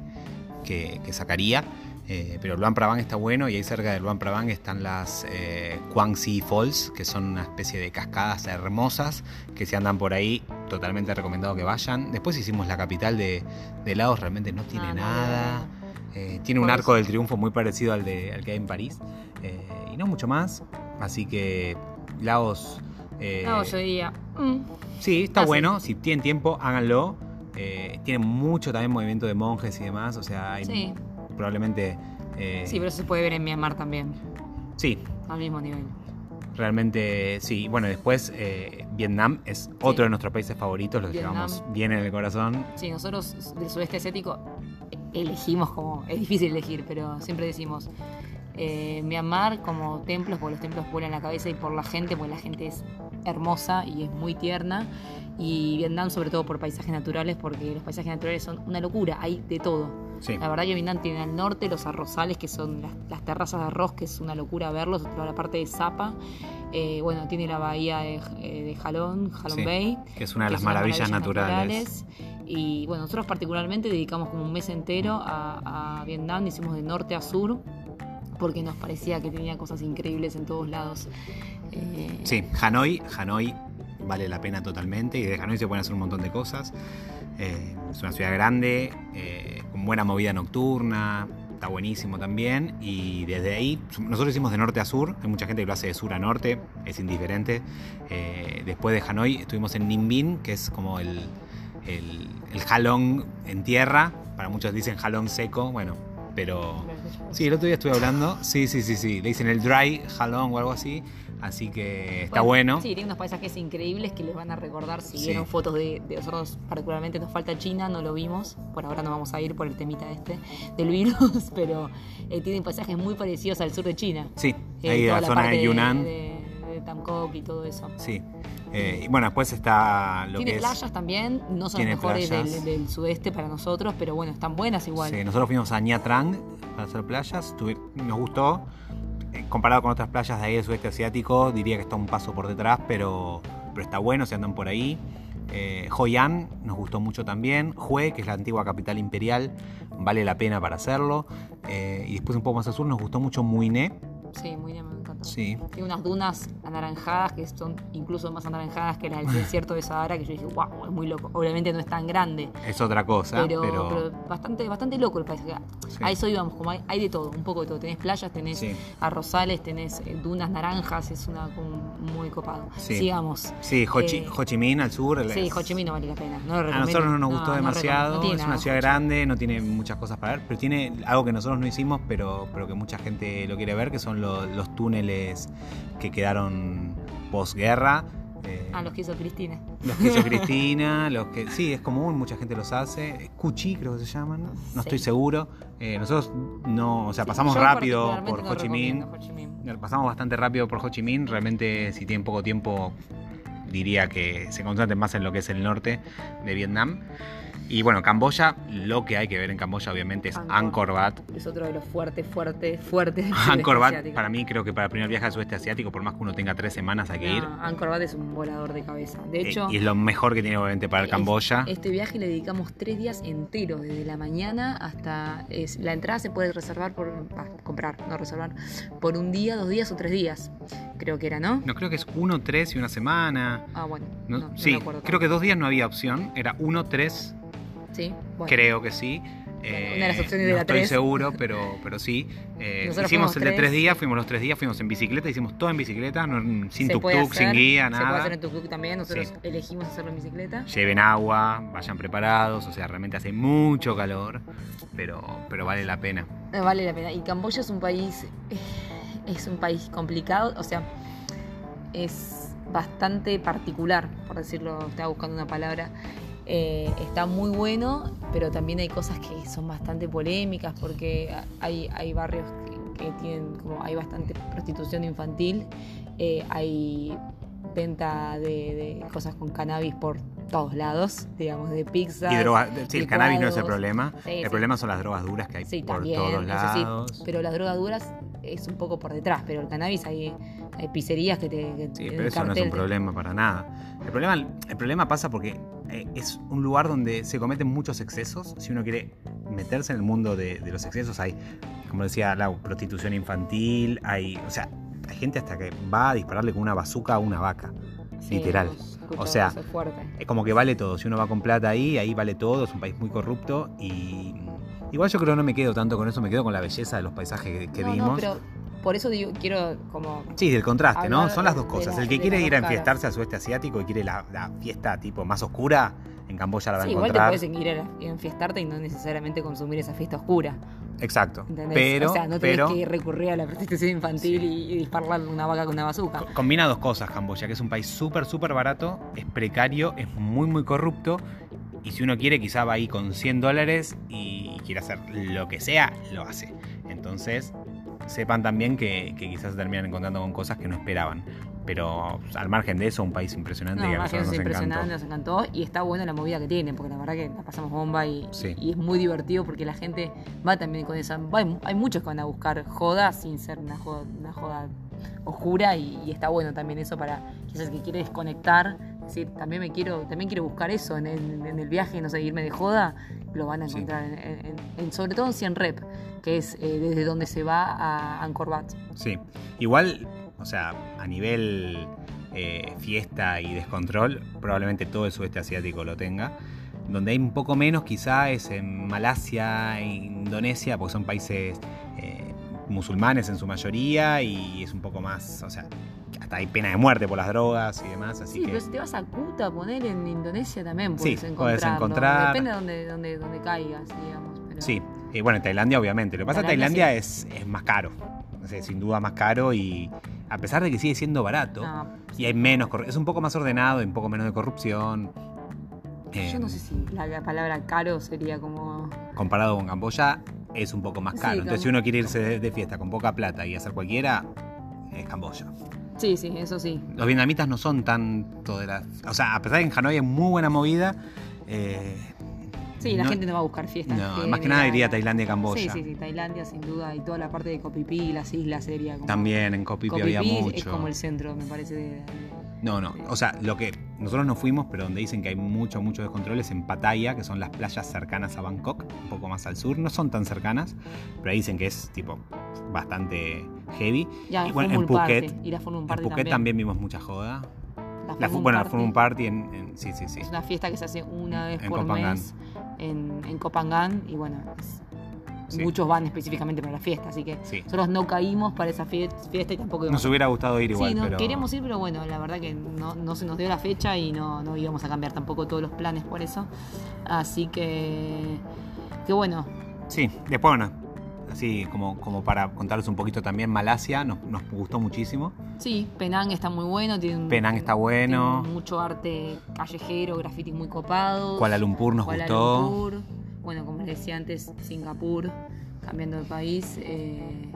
que- que sacaría. Eh, pero Luang Prabang está bueno y ahí cerca de Luang Prabang están las eh, Quang Si Falls, que son una especie de cascadas hermosas que si andan por ahí, totalmente recomendado que vayan. Después hicimos la capital de, de Laos, realmente no tiene Ah, nada. Eh, tiene un arco del triunfo muy parecido al, de, al que hay en París. Eh, y no mucho más. Así que Laos... eh, No, yo diría, mm, Sí, está bueno. Si tienen tiempo, háganlo. Eh, tiene mucho también movimiento de monjes y demás. O sea, hay sí, probablemente. eh, sí, pero eso se puede ver en Myanmar también, sí, al mismo nivel. realmente sí. Bueno, después eh, Vietnam es otro de nuestros países favoritos. Los Vietnam. llevamos bien en el corazón. Sí, nosotros del sudeste asiático elegimos como, es difícil elegir, pero siempre decimos eh, Myanmar como templos, porque los templos vuelan la cabeza y por la gente, porque la gente es hermosa y es muy tierna. Y Vietnam sobre todo por paisajes naturales, porque los paisajes naturales son una locura, hay de todo. Sí. La verdad que Vietnam tiene al norte los arrozales, que son las, las terrazas de arroz, que es una locura verlos, toda la parte de Zapa. Eh, bueno, tiene la bahía de, eh, de Jalón, Jalón Sí, Bay. que es una de las maravillas naturales. Y bueno, nosotros particularmente dedicamos como un mes entero a, a Vietnam, hicimos de norte a sur, porque nos parecía que tenía cosas increíbles en todos lados. Eh, Sí, Hanoi, Hanoi vale la pena totalmente y de Hanoi se pueden hacer un montón de cosas. Eh, es una ciudad grande, eh, con buena movida nocturna, está buenísimo también. Y desde ahí, nosotros hicimos de norte a sur, hay mucha gente que lo hace de sur a norte, es indiferente. Eh, después de Hanoi estuvimos en Ninh Binh, que es como el, el, el jalón en tierra, para muchos dicen jalón seco, bueno, pero... Sí, el otro día estuve hablando, sí, sí, sí, sí, le dicen el dry jalón o algo así, así que está bueno. Sí, tiene unos paisajes increíbles que les van a recordar si Sí. vieron fotos de, de nosotros, particularmente nos falta China, no lo vimos, por ahora no vamos a ir por el temita este del virus, pero eh, tienen paisajes muy parecidos al sur de China. Sí, Eh, ahí de la zona de Yunnan. De, de Tamcoc y todo eso. Sí. Eh, y bueno, después está lo Tiene que playas es. también, no son las mejores playas. del, del sudeste para nosotros, pero bueno, están buenas igual. Sí, nosotros fuimos a Nha Trang para hacer playas. nos gustó. Comparado con otras playas de ahí del sudeste asiático, diría que está un paso por detrás, pero, pero está bueno, se andan por ahí. Eh, Hoi An nos gustó mucho también. Hue, que es la antigua capital imperial, vale la pena para hacerlo. Eh, y después un poco más al sur nos gustó mucho Muiné. Sí, bien, me. Sí, Tiene unas dunas anaranjadas que son incluso más anaranjadas que las del desierto de Sahara, que yo dije, wow, es muy loco. Obviamente no es tan grande, es otra cosa, pero, pero, pero bastante, bastante loco el paisaje. Sí. A eso íbamos, como hay, hay de todo, un poco de todo. Tenés playas, tenés Sí. arrozales, tenés eh, dunas naranjas, es una como muy copado. Sí. Sigamos. Sí, Ho Chi, Eh, Ho Chi Minh al sur. Sí, Ho Chi Minh no vale la pena. No lo A nosotros no nos gustó no demasiado, no es una ciudad grande, no tiene muchas cosas para ver, pero tiene algo que nosotros no hicimos, pero, pero que mucha gente lo quiere ver, que son lo- los túneles que quedaron posguerra. eh, Ah, los que hizo Cristina. los que hizo Cristina, los que. Sí, es común, mucha gente los hace. Cuchi, creo que se llaman, no Sí. estoy seguro. Eh, nosotros no, o sea, pasamos rápido por no Ho Chi Minh. recomiendo Ho Chi Minh. Pasamos bastante rápido por Ho Chi Minh. Realmente, si tienen poco tiempo, diría que se concentren más en lo que es el norte de Vietnam. Y bueno, Camboya, lo que hay que ver en Camboya, obviamente, es Angkor. Angkor Wat. Es otro de los fuertes, fuertes, fuertes. del Angkor Wat, asiático. para mí, creo que para el primer viaje al sudeste asiático, por más que uno tenga tres semanas, hay que ir. Angkor Wat es un volador de cabeza. De Eh, hecho, y es lo mejor que tiene, obviamente, para el es- Camboya. este viaje le dedicamos tres días enteros, desde la mañana hasta. es- la entrada se puede reservar por. ah, comprar, no reservar. Por un día, dos días o tres días. Creo que era, ¿no? No, creo que es uno, tres y una semana. Ah, bueno. No- No, no sí, me acuerdo. creo que dos días no había opción. Era uno, tres, Sí, bueno. creo que sí. Eh, Una de las opciones de no la estoy seguro, pero, pero sí. Eh, hicimos el de tres días, fuimos los tres días, fuimos en bicicleta, hicimos todo en bicicleta, no- sin Se tuk puede tuk, sin guía, Se puede nada. hacer en tuk-tuk también. Nosotros Sí. elegimos hacerlo en bicicleta. Lleven agua, vayan preparados, o sea, realmente hace mucho calor, pero, pero vale la pena. Eh, Vale la pena. Y Camboya es un país. eh, Es un país complicado. O sea, es bastante particular, por decirlo. Estaba buscando una palabra. Eh, está muy bueno, pero también hay cosas que son bastante polémicas porque hay, hay barrios que, que tienen como hay bastante prostitución infantil, eh, hay venta de, de cosas con cannabis por todos lados, digamos, de pizza. Y drogas, sí, el cannabis no es el problema, Sí, el sí. problema son las drogas duras que hay por también, todos lados. pero las drogas duras es un poco por detrás, pero el cannabis hay, hay pizzerías que te... que Sí, pero eso no es un problema para nada. El problema, el problema pasa porque eh, es un lugar donde se cometen muchos excesos. Si uno quiere meterse en el mundo de, de los excesos, hay, como decía la prostitución infantil, hay, o sea, hay gente hasta que va a dispararle con una bazuca a una vaca. Sí, literal. O sea, es como que vale todo. Si uno va con plata ahí, ahí vale todo. Es un país muy corrupto y igual yo creo que no me quedo tanto con eso. Me quedo con la belleza de los paisajes que, que no, vimos. no, pero por eso digo, quiero como... Sí, del contraste, ¿no? Son las dos cosas. la- el que quiere ir a enfiestarse al sudeste asiático y quiere la, la fiesta tipo más oscura, en Camboya la va a Sí, igual te encontrar. puedes ir a enfiestarte y no necesariamente consumir esa fiesta oscura. Exacto. ¿entendés? Pero, o sea, no tenés pero que recurrir a la prostitución infantil y, y dispararle una vaca con una bazooka. co- combina dos cosas Camboya, que es un país súper, súper barato, es precario, es muy, muy corrupto. Y si uno quiere, quizá va ahí con 100 dólares y quiere hacer lo que sea, lo hace. Entonces, sepan también que, que quizás se terminan encontrando con cosas que no esperaban. pero al margen de eso, un país impresionante No, que a nosotros nos es impresionante, encantó. nos encantó y está buena la movida que tiene, porque la verdad que la pasamos bomba y, Sí. y es muy divertido porque la gente va también con esa. va- hay, muchos que van a buscar joda sin ser una joda, una joda oscura y, y está bueno también eso para quizás el que quiere desconectar. Decir, también me quiero, también quiero buscar eso en el, en el viaje, no sé, irme de joda, lo van a encontrar en, en- en- sobre todo en Cien Rep, que es eh, desde donde se va a Angkor Wat. Sí, igual, o sea, a nivel eh, fiesta y descontrol, probablemente todo el sudeste asiático lo tenga. Donde hay un poco menos quizá es en Malasia Indonesia, porque son países eh, musulmanes en su mayoría y es un poco más, o sea, hasta hay pena de muerte por las drogas y demás, así Sí, que... pero si te vas a Kuta, poner en Indonesia también puedes Sí, encontrarlo. puedes encontrar. Depende de donde, donde, donde caigas, digamos. Pero... Sí, y bueno, en Tailandia obviamente. Lo que pasa que Tailandia Tailandia es, es más caro, o sea, sin duda más caro y a pesar de que sigue siendo barato, No, y hay menos, es un poco más ordenado y un poco menos de corrupción. Eh, yo no sé si la, la palabra caro sería como. Comparado con Camboya, es un poco más Sí, caro. Entonces, si uno quiere irse de, de fiesta con poca plata y hacer cualquiera, es Camboya. Sí, sí, eso sí. Los vietnamitas no son tanto de la. O sea, a pesar de que en Hanoi hay muy buena movida, eh, Sí, la No- gente no va a buscar fiestas. no, más que nada iría a Tailandia y Camboya. Sí, sí, sí, Tailandia sin duda y toda la parte de Copipi, las islas sería como. También en Phi Copipi había es mucho. como el centro, me parece. De, de- No, no. O sea, lo que nosotros no fuimos, pero donde dicen que hay mucho, mucho descontrol es en Pattaya, que son las playas cercanas a Bangkok, un poco más al sur. No son tan cercanas, pero ahí dicen que es tipo bastante heavy. Ya, y bueno, en Party, Phuket, Moon en Party Phuket también. vimos mucha joda. La La, bueno, la Party Party en, en- sí, sí, sí. Es una fiesta que se hace una vez En por mes en, en Kopangan y bueno, es- Sí. muchos van específicamente para la fiesta, así que Sí. nosotros no caímos para esa fie- fiesta y tampoco íbamos. Nos hubiera gustado ir igual, sí, no, pero queríamos ir, pero bueno, la verdad que no, no se nos dio la fecha y no, no íbamos a cambiar tampoco todos los planes por eso. Así que, que bueno, sí. Después, bueno, así como, como para contarles un poquito también, Malasia nos, nos gustó muchísimo. sí, Penang está muy bueno, tiene Penang está bueno. tiene mucho arte callejero, graffiti muy copado. Kuala Lumpur nos Kuala gustó. Lumpur, bueno, como les decía antes, Singapur, cambiando de país. eh,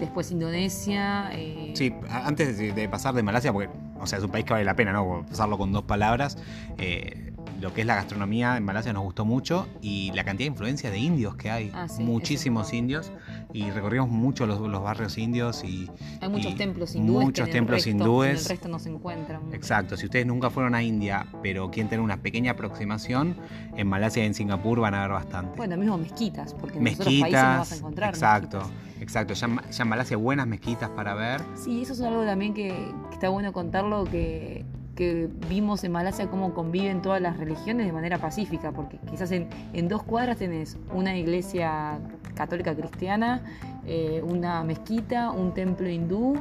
después Indonesia. eh, Sí, antes de, de pasar de Malasia, porque o sea, es un país que vale la pena, ¿no? Pasarlo con dos palabras. eh, lo que es la gastronomía en Malasia nos gustó mucho y la cantidad de influencia de indios que hay. Ah, sí, Muchísimos indios. Y recorrimos mucho los, los barrios indios y. Hay muchos y templos hindúes. Muchos que templos resto- hindúes. El resto no se encuentran. Exacto, si ustedes nunca fueron a India, pero quieren tener una pequeña aproximación, en Malasia y en Singapur van a ver bastante. Bueno, mismo mezquitas, porque en los otros países no vas a mezquitas, encontrar. exacto, mezquitas. exacto. Ya, en Ma- ya en Malasia hay buenas mezquitas para ver. Sí, eso es algo también que, que está bueno contarlo, que, que vimos en Malasia cómo conviven todas las religiones de manera pacífica, porque quizás en, en dos cuadras tenés una iglesia católica cristiana, eh, una mezquita, un templo hindú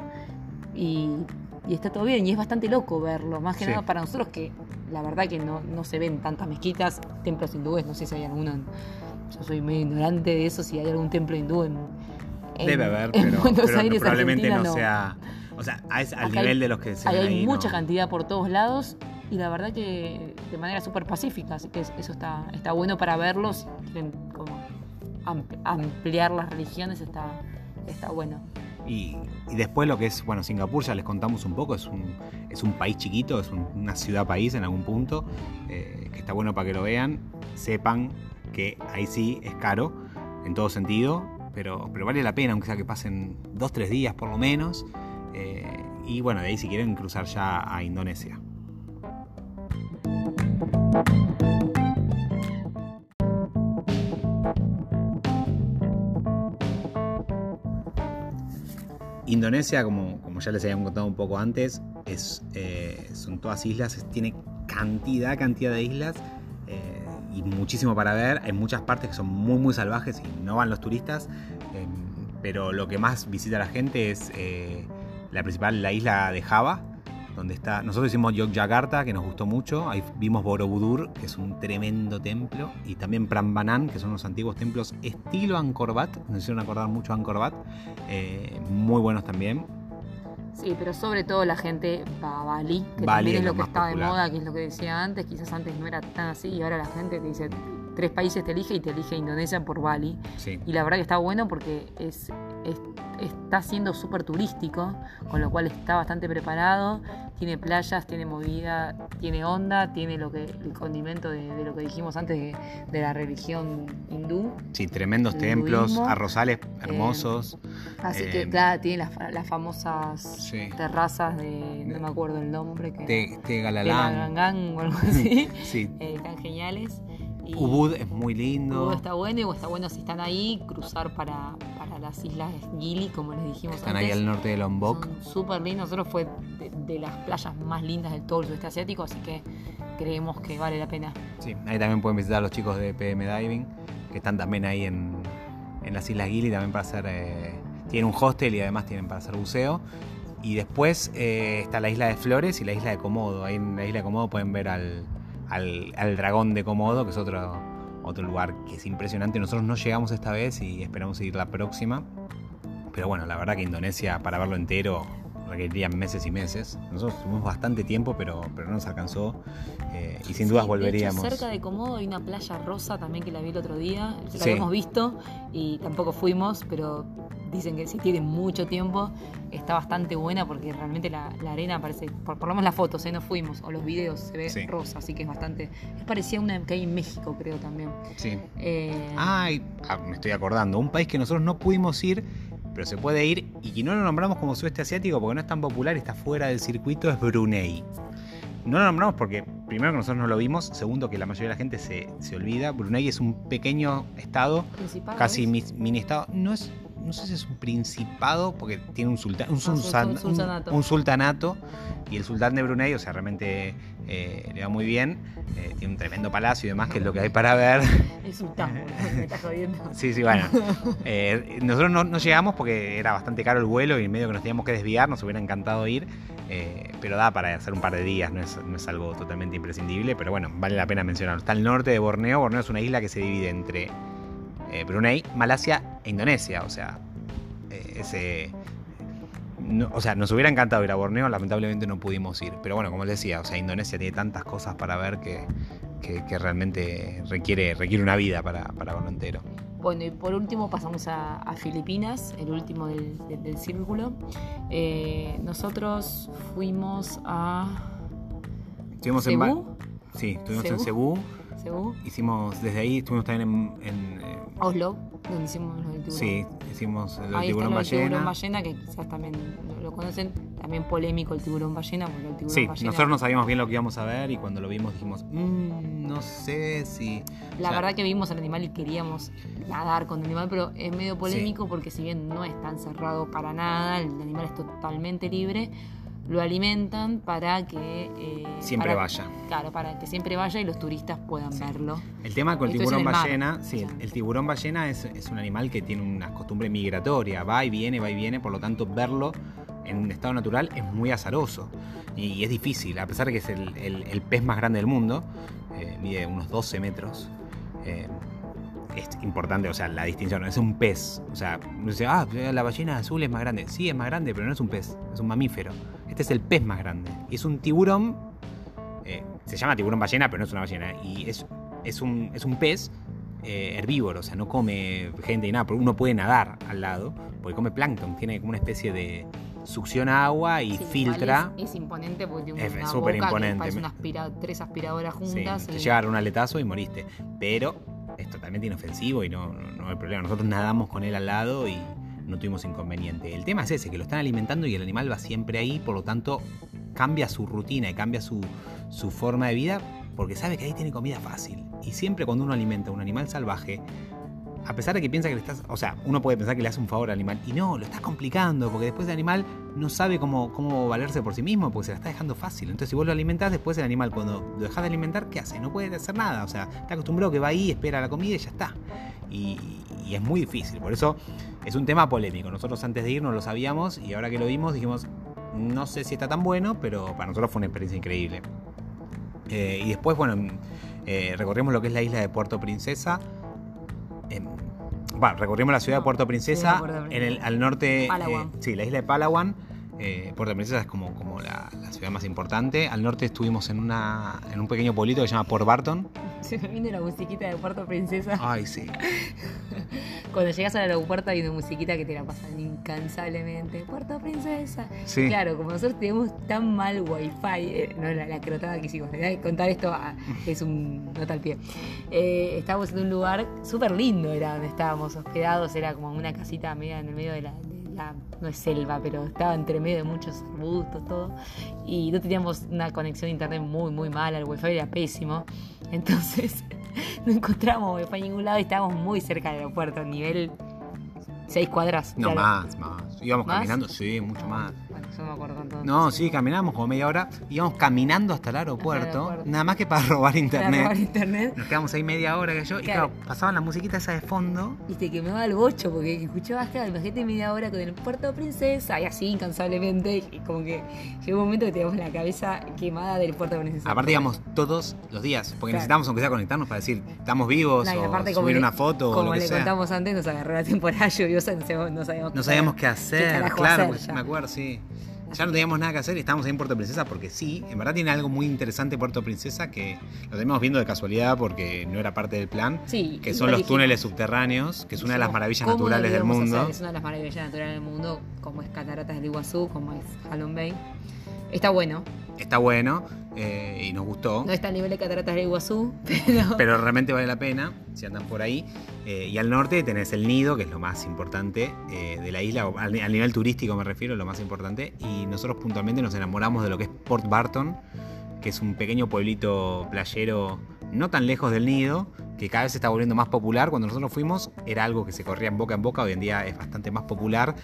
y, y está todo bien, y es bastante loco verlo, más que Sí. nada para nosotros que la verdad que no, no se ven tantas mezquitas, templos hindúes, no sé si hay alguno, en- yo soy medio ignorante de eso, si hay algún templo hindú en... en- Debe haber, en pero, Buenos pero Aires, probablemente no, sea. O sea, a al Acá nivel hay- de los que se ven hay ahí, mucha no. cantidad por todos lados y la verdad que de manera súper pacífica, así que es- eso está, está bueno para verlos. Como amp- ampliar las religiones, está, está bueno. Y, y después lo que es, bueno, Singapur ya les contamos un poco, es un, es un país chiquito, es un- una ciudad-país en algún punto, eh, que está bueno para que lo vean, sepan que ahí sí es caro, en todo sentido, pero, pero vale la pena, aunque sea que pasen dos, tres días por lo menos, eh, y bueno, de ahí si quieren cruzar ya a Indonesia. Indonesia, como, como ya les habían contado un poco antes, es, eh, son todas islas, tiene cantidad, cantidad de islas eh, y muchísimo para ver. Hay muchas partes que son muy, muy salvajes y no van los turistas, pero lo que más visita la gente es la principal, la isla de Java, donde está. Nosotros hicimos Yogyakarta, que nos gustó mucho. Ahí vimos Borobudur, que es un tremendo templo, y también Prambanan, que son unos antiguos templos estilo Angkor Wat. Nos hicieron acordar mucho a Angkor Wat. eh, muy buenos también. Sí, pero sobre todo la gente va a Bali, que Bali también es es lo que está de moda, que es lo que decía antes, quizás antes no era tan así y ahora la gente te dice tres países te elige y te elige Indonesia por Bali. Sí. Y la verdad que está bueno porque es- está siendo súper turístico, con lo cual está bastante preparado. Tiene playas, tiene movida, tiene onda, tiene lo que el condimento de, de lo que dijimos antes de, de la religión hindú. Sí, tremendos templos, hinduismo, arrozales hermosos. Así Eh, que, claro, tiene las, fa- las famosas Sí. terrazas de. No me acuerdo el nombre. Que, Te, Tegalalán. Telangangan o algo así. Sí. eh, están geniales. Y Ubud es muy lindo. Ubud está bueno y está bueno si están ahí, cruzar para las islas Gili, como les dijimos Están antes. ahí al norte de Lombok. Súper lindos. Nosotros fue de, de las playas más lindas del todo el sudeste asiático, así que creemos que vale la pena. Sí, ahí también pueden visitar a los chicos de PM Diving, que están también ahí en, en las Islas Gili, también para hacer... eh, tienen un hostel y además tienen para hacer buceo. Y después eh, está la isla de Flores y la isla de Komodo. Ahí en la isla de Komodo pueden ver al, al, al dragón de Komodo, que es otro, otro lugar que es impresionante. Nosotros no llegamos esta vez y esperamos ir la próxima. Pero bueno, la verdad que Indonesia, para verlo entero, requeriría meses y meses. Nosotros tuvimos bastante tiempo, pero, pero no nos alcanzó. eh, y sin dudas volveríamos. De hecho, cerca de Comodo hay una playa rosa también que la vi el otro día. La Sí. habíamos visto y tampoco fuimos, pero dicen que si tiene mucho tiempo está bastante buena porque realmente la, la arena parece, por, por lo menos las fotos, ¿eh? no fuimos, o los videos se ve Sí. rosa, así que es bastante. Es parecida a una que hay en México, creo también. Sí. Eh, Ay, ah, me estoy acordando. Un país que nosotros no pudimos ir, pero se puede ir y que no lo nombramos como sudeste asiático porque no es tan popular está fuera del circuito, es Brunei. No lo nombramos porque, primero, que nosotros no lo vimos. Segundo, que la mayoría de la gente se, se olvida. Brunei es un pequeño estado, principal, casi mini estado. No es. No sé si es un principado, porque tiene un, sultán, un, Ah, sul- sultan- sul- sultanato. un- un sultanato. Y el sultán de Brunei, o sea, realmente eh, le va muy bien. Eh, tiene un tremendo palacio y demás, que es lo que hay para ver. El sultán, me estás jodiendo. Sí, sí, bueno. Eh, nosotros no, no llegamos porque era bastante caro el vuelo y en medio que nos teníamos que desviar, nos hubiera encantado ir, pero da para hacer un par de días, no es, no es algo totalmente imprescindible, pero bueno, vale la pena mencionarlo. Está al norte de Borneo, Borneo es una isla que se divide entre eh, Brunei, Malasia e Indonesia, o sea, eh, ese... no- o sea, nos hubiera encantado ir a Borneo, lamentablemente no pudimos ir. Pero bueno, como les decía, o sea, Indonesia tiene tantas cosas para ver que, que- que realmente requiere, requiere una vida para, para verlo entero. Bueno, y por último pasamos a, a Filipinas, el último del, del- del círculo. Eh, nosotros fuimos a Estuvimos en, Cebú, sí, estuvimos en Cebú. Hicimos desde ahí, estuvimos también en, en, eh, Oslo, donde hicimos lo del tiburón. sí, hicimos el tiburón lo del ballena. tiburón ballena, que quizás también lo, conocen. También polémico el tiburón ballena, porque el tiburón Sí, ballena. nosotros no sabíamos bien lo que íbamos a ver y cuando lo vimos dijimos, "Mm, no sé si. La o sea, verdad que vimos al animal y queríamos nadar con el animal, pero es medio polémico porque si bien no es tan cerrado para nada, el animal es totalmente libre, lo alimentan para que... eh, Siempre para- vaya. Claro, para que siempre vaya y los turistas puedan Sí. verlo. El tema con el Esto tiburón el ballena, sí, O sea. el tiburón ballena es, es un animal que tiene una costumbre migratoria, va y viene, va y viene, por lo tanto verlo en un estado natural es muy azaroso y, y es difícil, a pesar de que es el, el- el pez más grande del mundo, eh, mide unos 12 metros. eh, es importante, o sea, la distinción, es un pez. O sea, uno dice, ah, la ballena azul es más grande. Sí, es más grande, pero no es un pez, es un mamífero. Este es el pez más grande. Y es un tiburón, eh, se llama tiburón ballena, pero no es una ballena. Y es, es, un, es un pez eh, herbívoro, o sea, no come gente y nada, pero uno puede nadar al lado, porque come plancton, tiene como una especie de succiona agua y Sí, filtra. Es, es imponente porque tiene Es una súper boca imponente. que aspira- tres aspiradoras Sí, juntas. te y- llega a dar un aletazo y moriste. Pero es totalmente inofensivo y no, no, no hay problema. Nosotros nadamos con él al lado y no tuvimos inconveniente. El tema es ese, que lo están alimentando y el animal va siempre ahí, por lo tanto cambia su rutina y cambia su, su forma de vida porque sabe que ahí tiene comida fácil. Y siempre cuando uno alimenta a un animal salvaje, a pesar de que piensa que le estás, o sea, uno puede pensar que le hace un favor al animal y no, lo estás complicando porque después el animal no sabe cómo, cómo valerse por sí mismo porque se la está dejando fácil. Entonces si vos lo alimentás, después el animal cuando lo dejas de alimentar, ¿qué hace? No puede hacer nada, o sea, está acostumbrado que va ahí, espera la comida y ya está. Y, es muy difícil, por eso es un tema polémico. Nosotros antes de ir no lo sabíamos y ahora que lo vimos dijimos, no sé si está tan bueno, pero para nosotros fue una experiencia increíble. Eh, y después, bueno, eh, recorrimos lo que es la isla de Puerto Princesa. Bueno, recorrimos la ciudad de Puerto Princesa, Puerto en el, al norte. Eh, sí, la isla de Palawan. Eh, Puerto Princesa es como, como la, la ciudad más importante. Al norte estuvimos en, una, en un pequeño pueblito que se llama Port Barton. Se me viene la musiquita de Puerto Princesa. Ay, sí. Cuando llegas al aeropuerto hay una musiquita que te la pasan incansablemente. Puerto Princesa. Sí. Claro, como nosotros tenemos tan mal wifi, eh, no la, la crotada que hicimos. de Contar esto es un nota al pie. Eh, estábamos en un lugar súper lindo, era donde estábamos hospedados, era como una casita media en el medio de la, de la- no es selva, pero estaba entre medio de muchos arbustos, todo. Y no teníamos una conexión de internet muy, muy mala, el wifi era pésimo. Entonces no encontramos wifi en ningún lado y estábamos muy cerca del aeropuerto, nivel 6 cuadras. No, claro. más, más. Íbamos ¿Más? caminando, sí, mucho más. Bueno, yo no me acuerdo tanto. No, sí, caminamos como media hora. Íbamos caminando hasta el aeropuerto, aeropuerto. nada más que para robar Para internet. robar internet. Nos quedamos ahí media hora que yo. Y Claro. pasaban la musiquita esa de fondo. Y te quemaba el bocho porque escuchabas, claro, imagínate media hora con el Puerto Princesa y así incansablemente. Y como que llegó un momento que teníamos la cabeza quemada del Puerto Princesa. Aparte íbamos todos los días, porque Claro. necesitábamos aunque sea conectarnos para decir, estamos vivos, No, o aparte, subir una foto o Como lo que le sea. contamos antes, nos agarró la temporada lluviosa, no sabíamos, no sabíamos, No sabíamos qué hacer, claro, hacer pues, me acuerdo, sí. Ya no teníamos nada que hacer y estábamos ahí en Puerto Princesa porque sí, en verdad tiene algo muy interesante Puerto Princesa que lo terminamos viendo de casualidad porque no era parte del plan, Sí, que son los dijimos- túneles subterráneos, que es una de las maravillas ¿cómo naturales del mundo. hacer? Es una de las maravillas naturales del mundo, como es Cataratas del Iguazú, como es Halon Bay. Está bueno. Está bueno eh, y nos gustó. No está al nivel de Cataratas del Iguazú, pero... pero realmente vale la pena si andan por ahí. Eh, y al norte tenés el nido, que es lo más importante eh, de la isla, o al, al nivel turístico me refiero, lo más importante. Y nosotros puntualmente nos enamoramos de lo que es Port Barton, que es un pequeño pueblito playero no tan lejos del nido, que cada vez se está volviendo más popular. Cuando nosotros fuimos era algo que se corría en boca en boca, hoy en día es bastante más popular.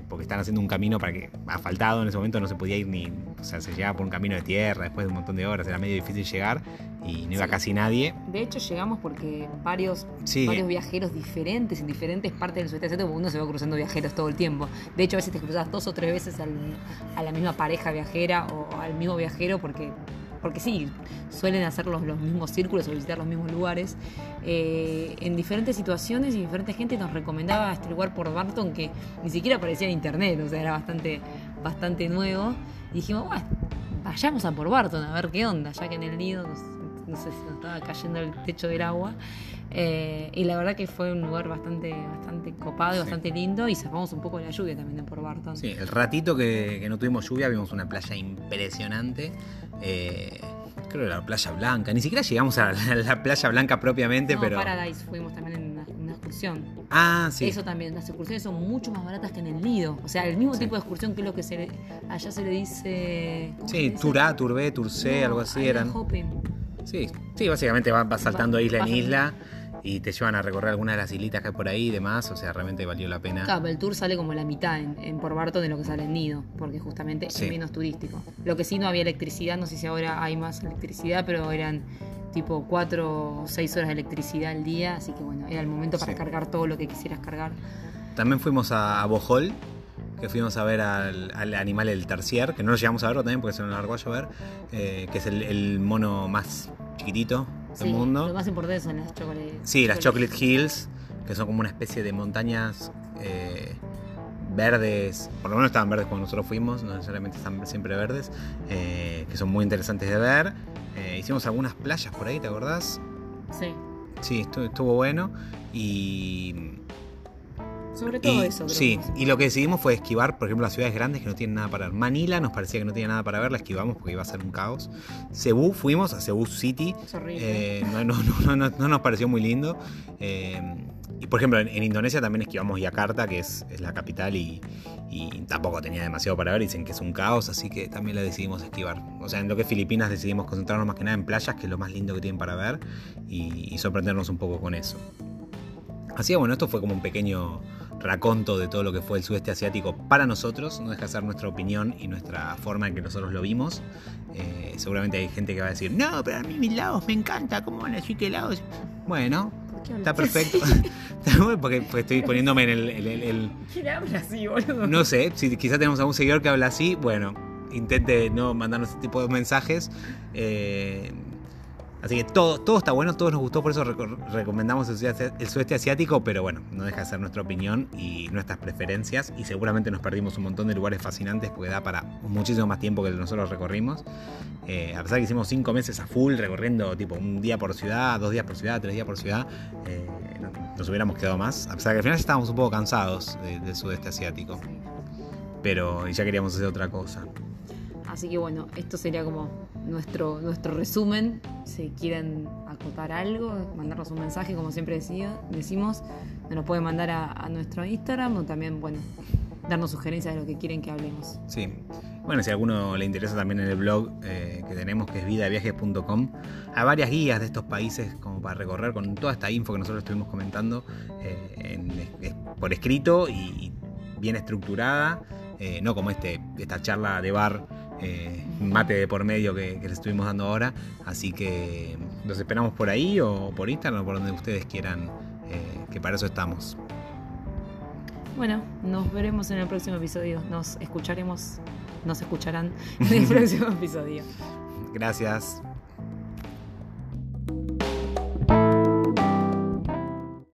Eh, porque están haciendo un camino para que asfaltado en ese momento no se podía ir ni, o sea, se llegaba por un camino de tierra después de un montón de horas, era medio difícil llegar y no iba Sí. casi nadie. De hecho, llegamos porque varios, Sí. varios viajeros diferentes en diferentes partes del sudeste asiático, porque uno se va cruzando viajeros todo el tiempo. De hecho, a veces te cruzas dos o tres veces al- a la misma pareja viajera o al mismo viajero porque, porque sí, suelen hacer los, los mismos círculos o visitar los mismos lugares. Eh, en diferentes situaciones y diferente gente nos recomendaba este lugar por Barton que ni siquiera aparecía en internet, o sea, era bastante, bastante nuevo. Y dijimos, bueno, vayamos a por Barton a ver qué onda, ya que en el nido no sé si nos estaba cayendo el techo del agua. Eh, y la verdad que fue un lugar bastante, bastante copado y Sí. bastante lindo y sacamos un poco de la lluvia también de por Barton. Sí, el ratito que, que no tuvimos lluvia vimos una playa impresionante. eh, creo que la playa blanca. Ni siquiera llegamos a la, la playa blanca propiamente, No, pero. Paradise fuimos también en una, excursión. Ah, sí. Eso también, las excursiones son mucho más baratas que en el nido. O sea, el mismo Sí. tipo de excursión que es lo que se le- allá se le dice. ¿cómo se Sí? Turá, Turbé, Turcé, No, algo así eran. hopping. Sí, sí, básicamente vas, vas saltando Va- isla en- isla y te llevan a recorrer algunas de las islitas que hay por ahí y demás. O sea, realmente valió la pena. Claro, pero el tour sale como la mitad en, en Por Barton de lo que sale en Nido, porque justamente Sí. es menos turístico. Lo que sí no había electricidad, no sé si ahora hay más electricidad, pero eran tipo 4 o 6 horas de electricidad al día, así que bueno, era el momento para Sí. cargar todo lo que quisieras cargar. También fuimos a, Bohol, que fuimos a ver al, al animal el tercier, que no lo llegamos a verlo también porque se nos largó a llover, eh, que es el, el mono más chiquitito del Sí, mundo. Lo más importante son las chocolates. Sí, las Chocolate Hills, que son como una especie de montañas eh, verdes, por lo menos estaban verdes cuando nosotros fuimos, no necesariamente están siempre verdes, eh, que son muy interesantes de ver. Eh, hicimos algunas playas por ahí, ¿te acordás? Sí, Sí, estuvo, estuvo bueno y... sobre todo y- eso. creo sí, que y lo que decidimos fue esquivar, por ejemplo, las ciudades grandes que no tienen nada para ver. Manila nos parecía que no tenía nada para ver, la esquivamos porque iba a ser un caos. Cebú, fuimos a Cebú City, Es horrible. eh, no, no, no, no, no nos pareció muy lindo. Eh, y por ejemplo, en, en Indonesia también esquivamos Yakarta, que es, es la capital, y, y tampoco tenía demasiado para ver. Dicen que es un caos, así que también la decidimos esquivar. O sea, en lo que es Filipinas decidimos concentrarnos más que nada en playas, que es lo más lindo que tienen para ver, y, y sorprendernos un poco con eso. Así que bueno, esto fue como un pequeño raconto de todo lo que fue el sudeste asiático para nosotros. No deja de ser nuestra opinión y nuestra forma en que nosotros lo vimos. Eh, seguramente hay gente que va a decir, no, pero a mí mis lagos me encanta, ¿cómo van a decir que Laos? Bueno, ¿Por qué está perfecto. porque, porque estoy poniéndome en el- el- el- el ¿Quién habla así, boludo? no sé, si quizás tenemos algún seguidor que habla así, bueno, intente no mandarnos este tipo de mensajes. eh, Así que todo, todo está bueno, todo nos gustó, por eso recomendamos el sudeste, asiático, pero bueno, no deja de ser nuestra opinión y nuestras preferencias. Y seguramente nos perdimos un montón de lugares fascinantes porque da para muchísimo más tiempo que nosotros recorrimos. Eh, a pesar que hicimos cinco meses a full recorriendo tipo un día por ciudad, dos días por ciudad, tres días por ciudad, eh, nos hubiéramos quedado más. A pesar que al final ya estábamos un poco cansados del sudeste asiático. Pero ya queríamos hacer otra cosa. Así que bueno, esto sería como nuestro, nuestro resumen. Si quieren acotar algo, mandarnos un mensaje, como siempre decía, decimos, nos pueden mandar a, nuestro Instagram o también, bueno, darnos sugerencias de lo que quieren que hablemos. Sí. Bueno, si a alguno le interesa también en el blog eh, que tenemos, que es vidaviajes.com, hay varias guías de estos países como para recorrer con toda esta info que nosotros estuvimos comentando eh, por escrito y, bien estructurada, eh, no como este, esta charla de bar eh, mate de por medio que, les estuvimos dando ahora. Así que los esperamos por ahí o por Instagram o por donde ustedes quieran, eh, que para eso estamos. Bueno, nos veremos en el próximo episodio. Nos escucharemos, nos escucharán en el próximo episodio. Gracias.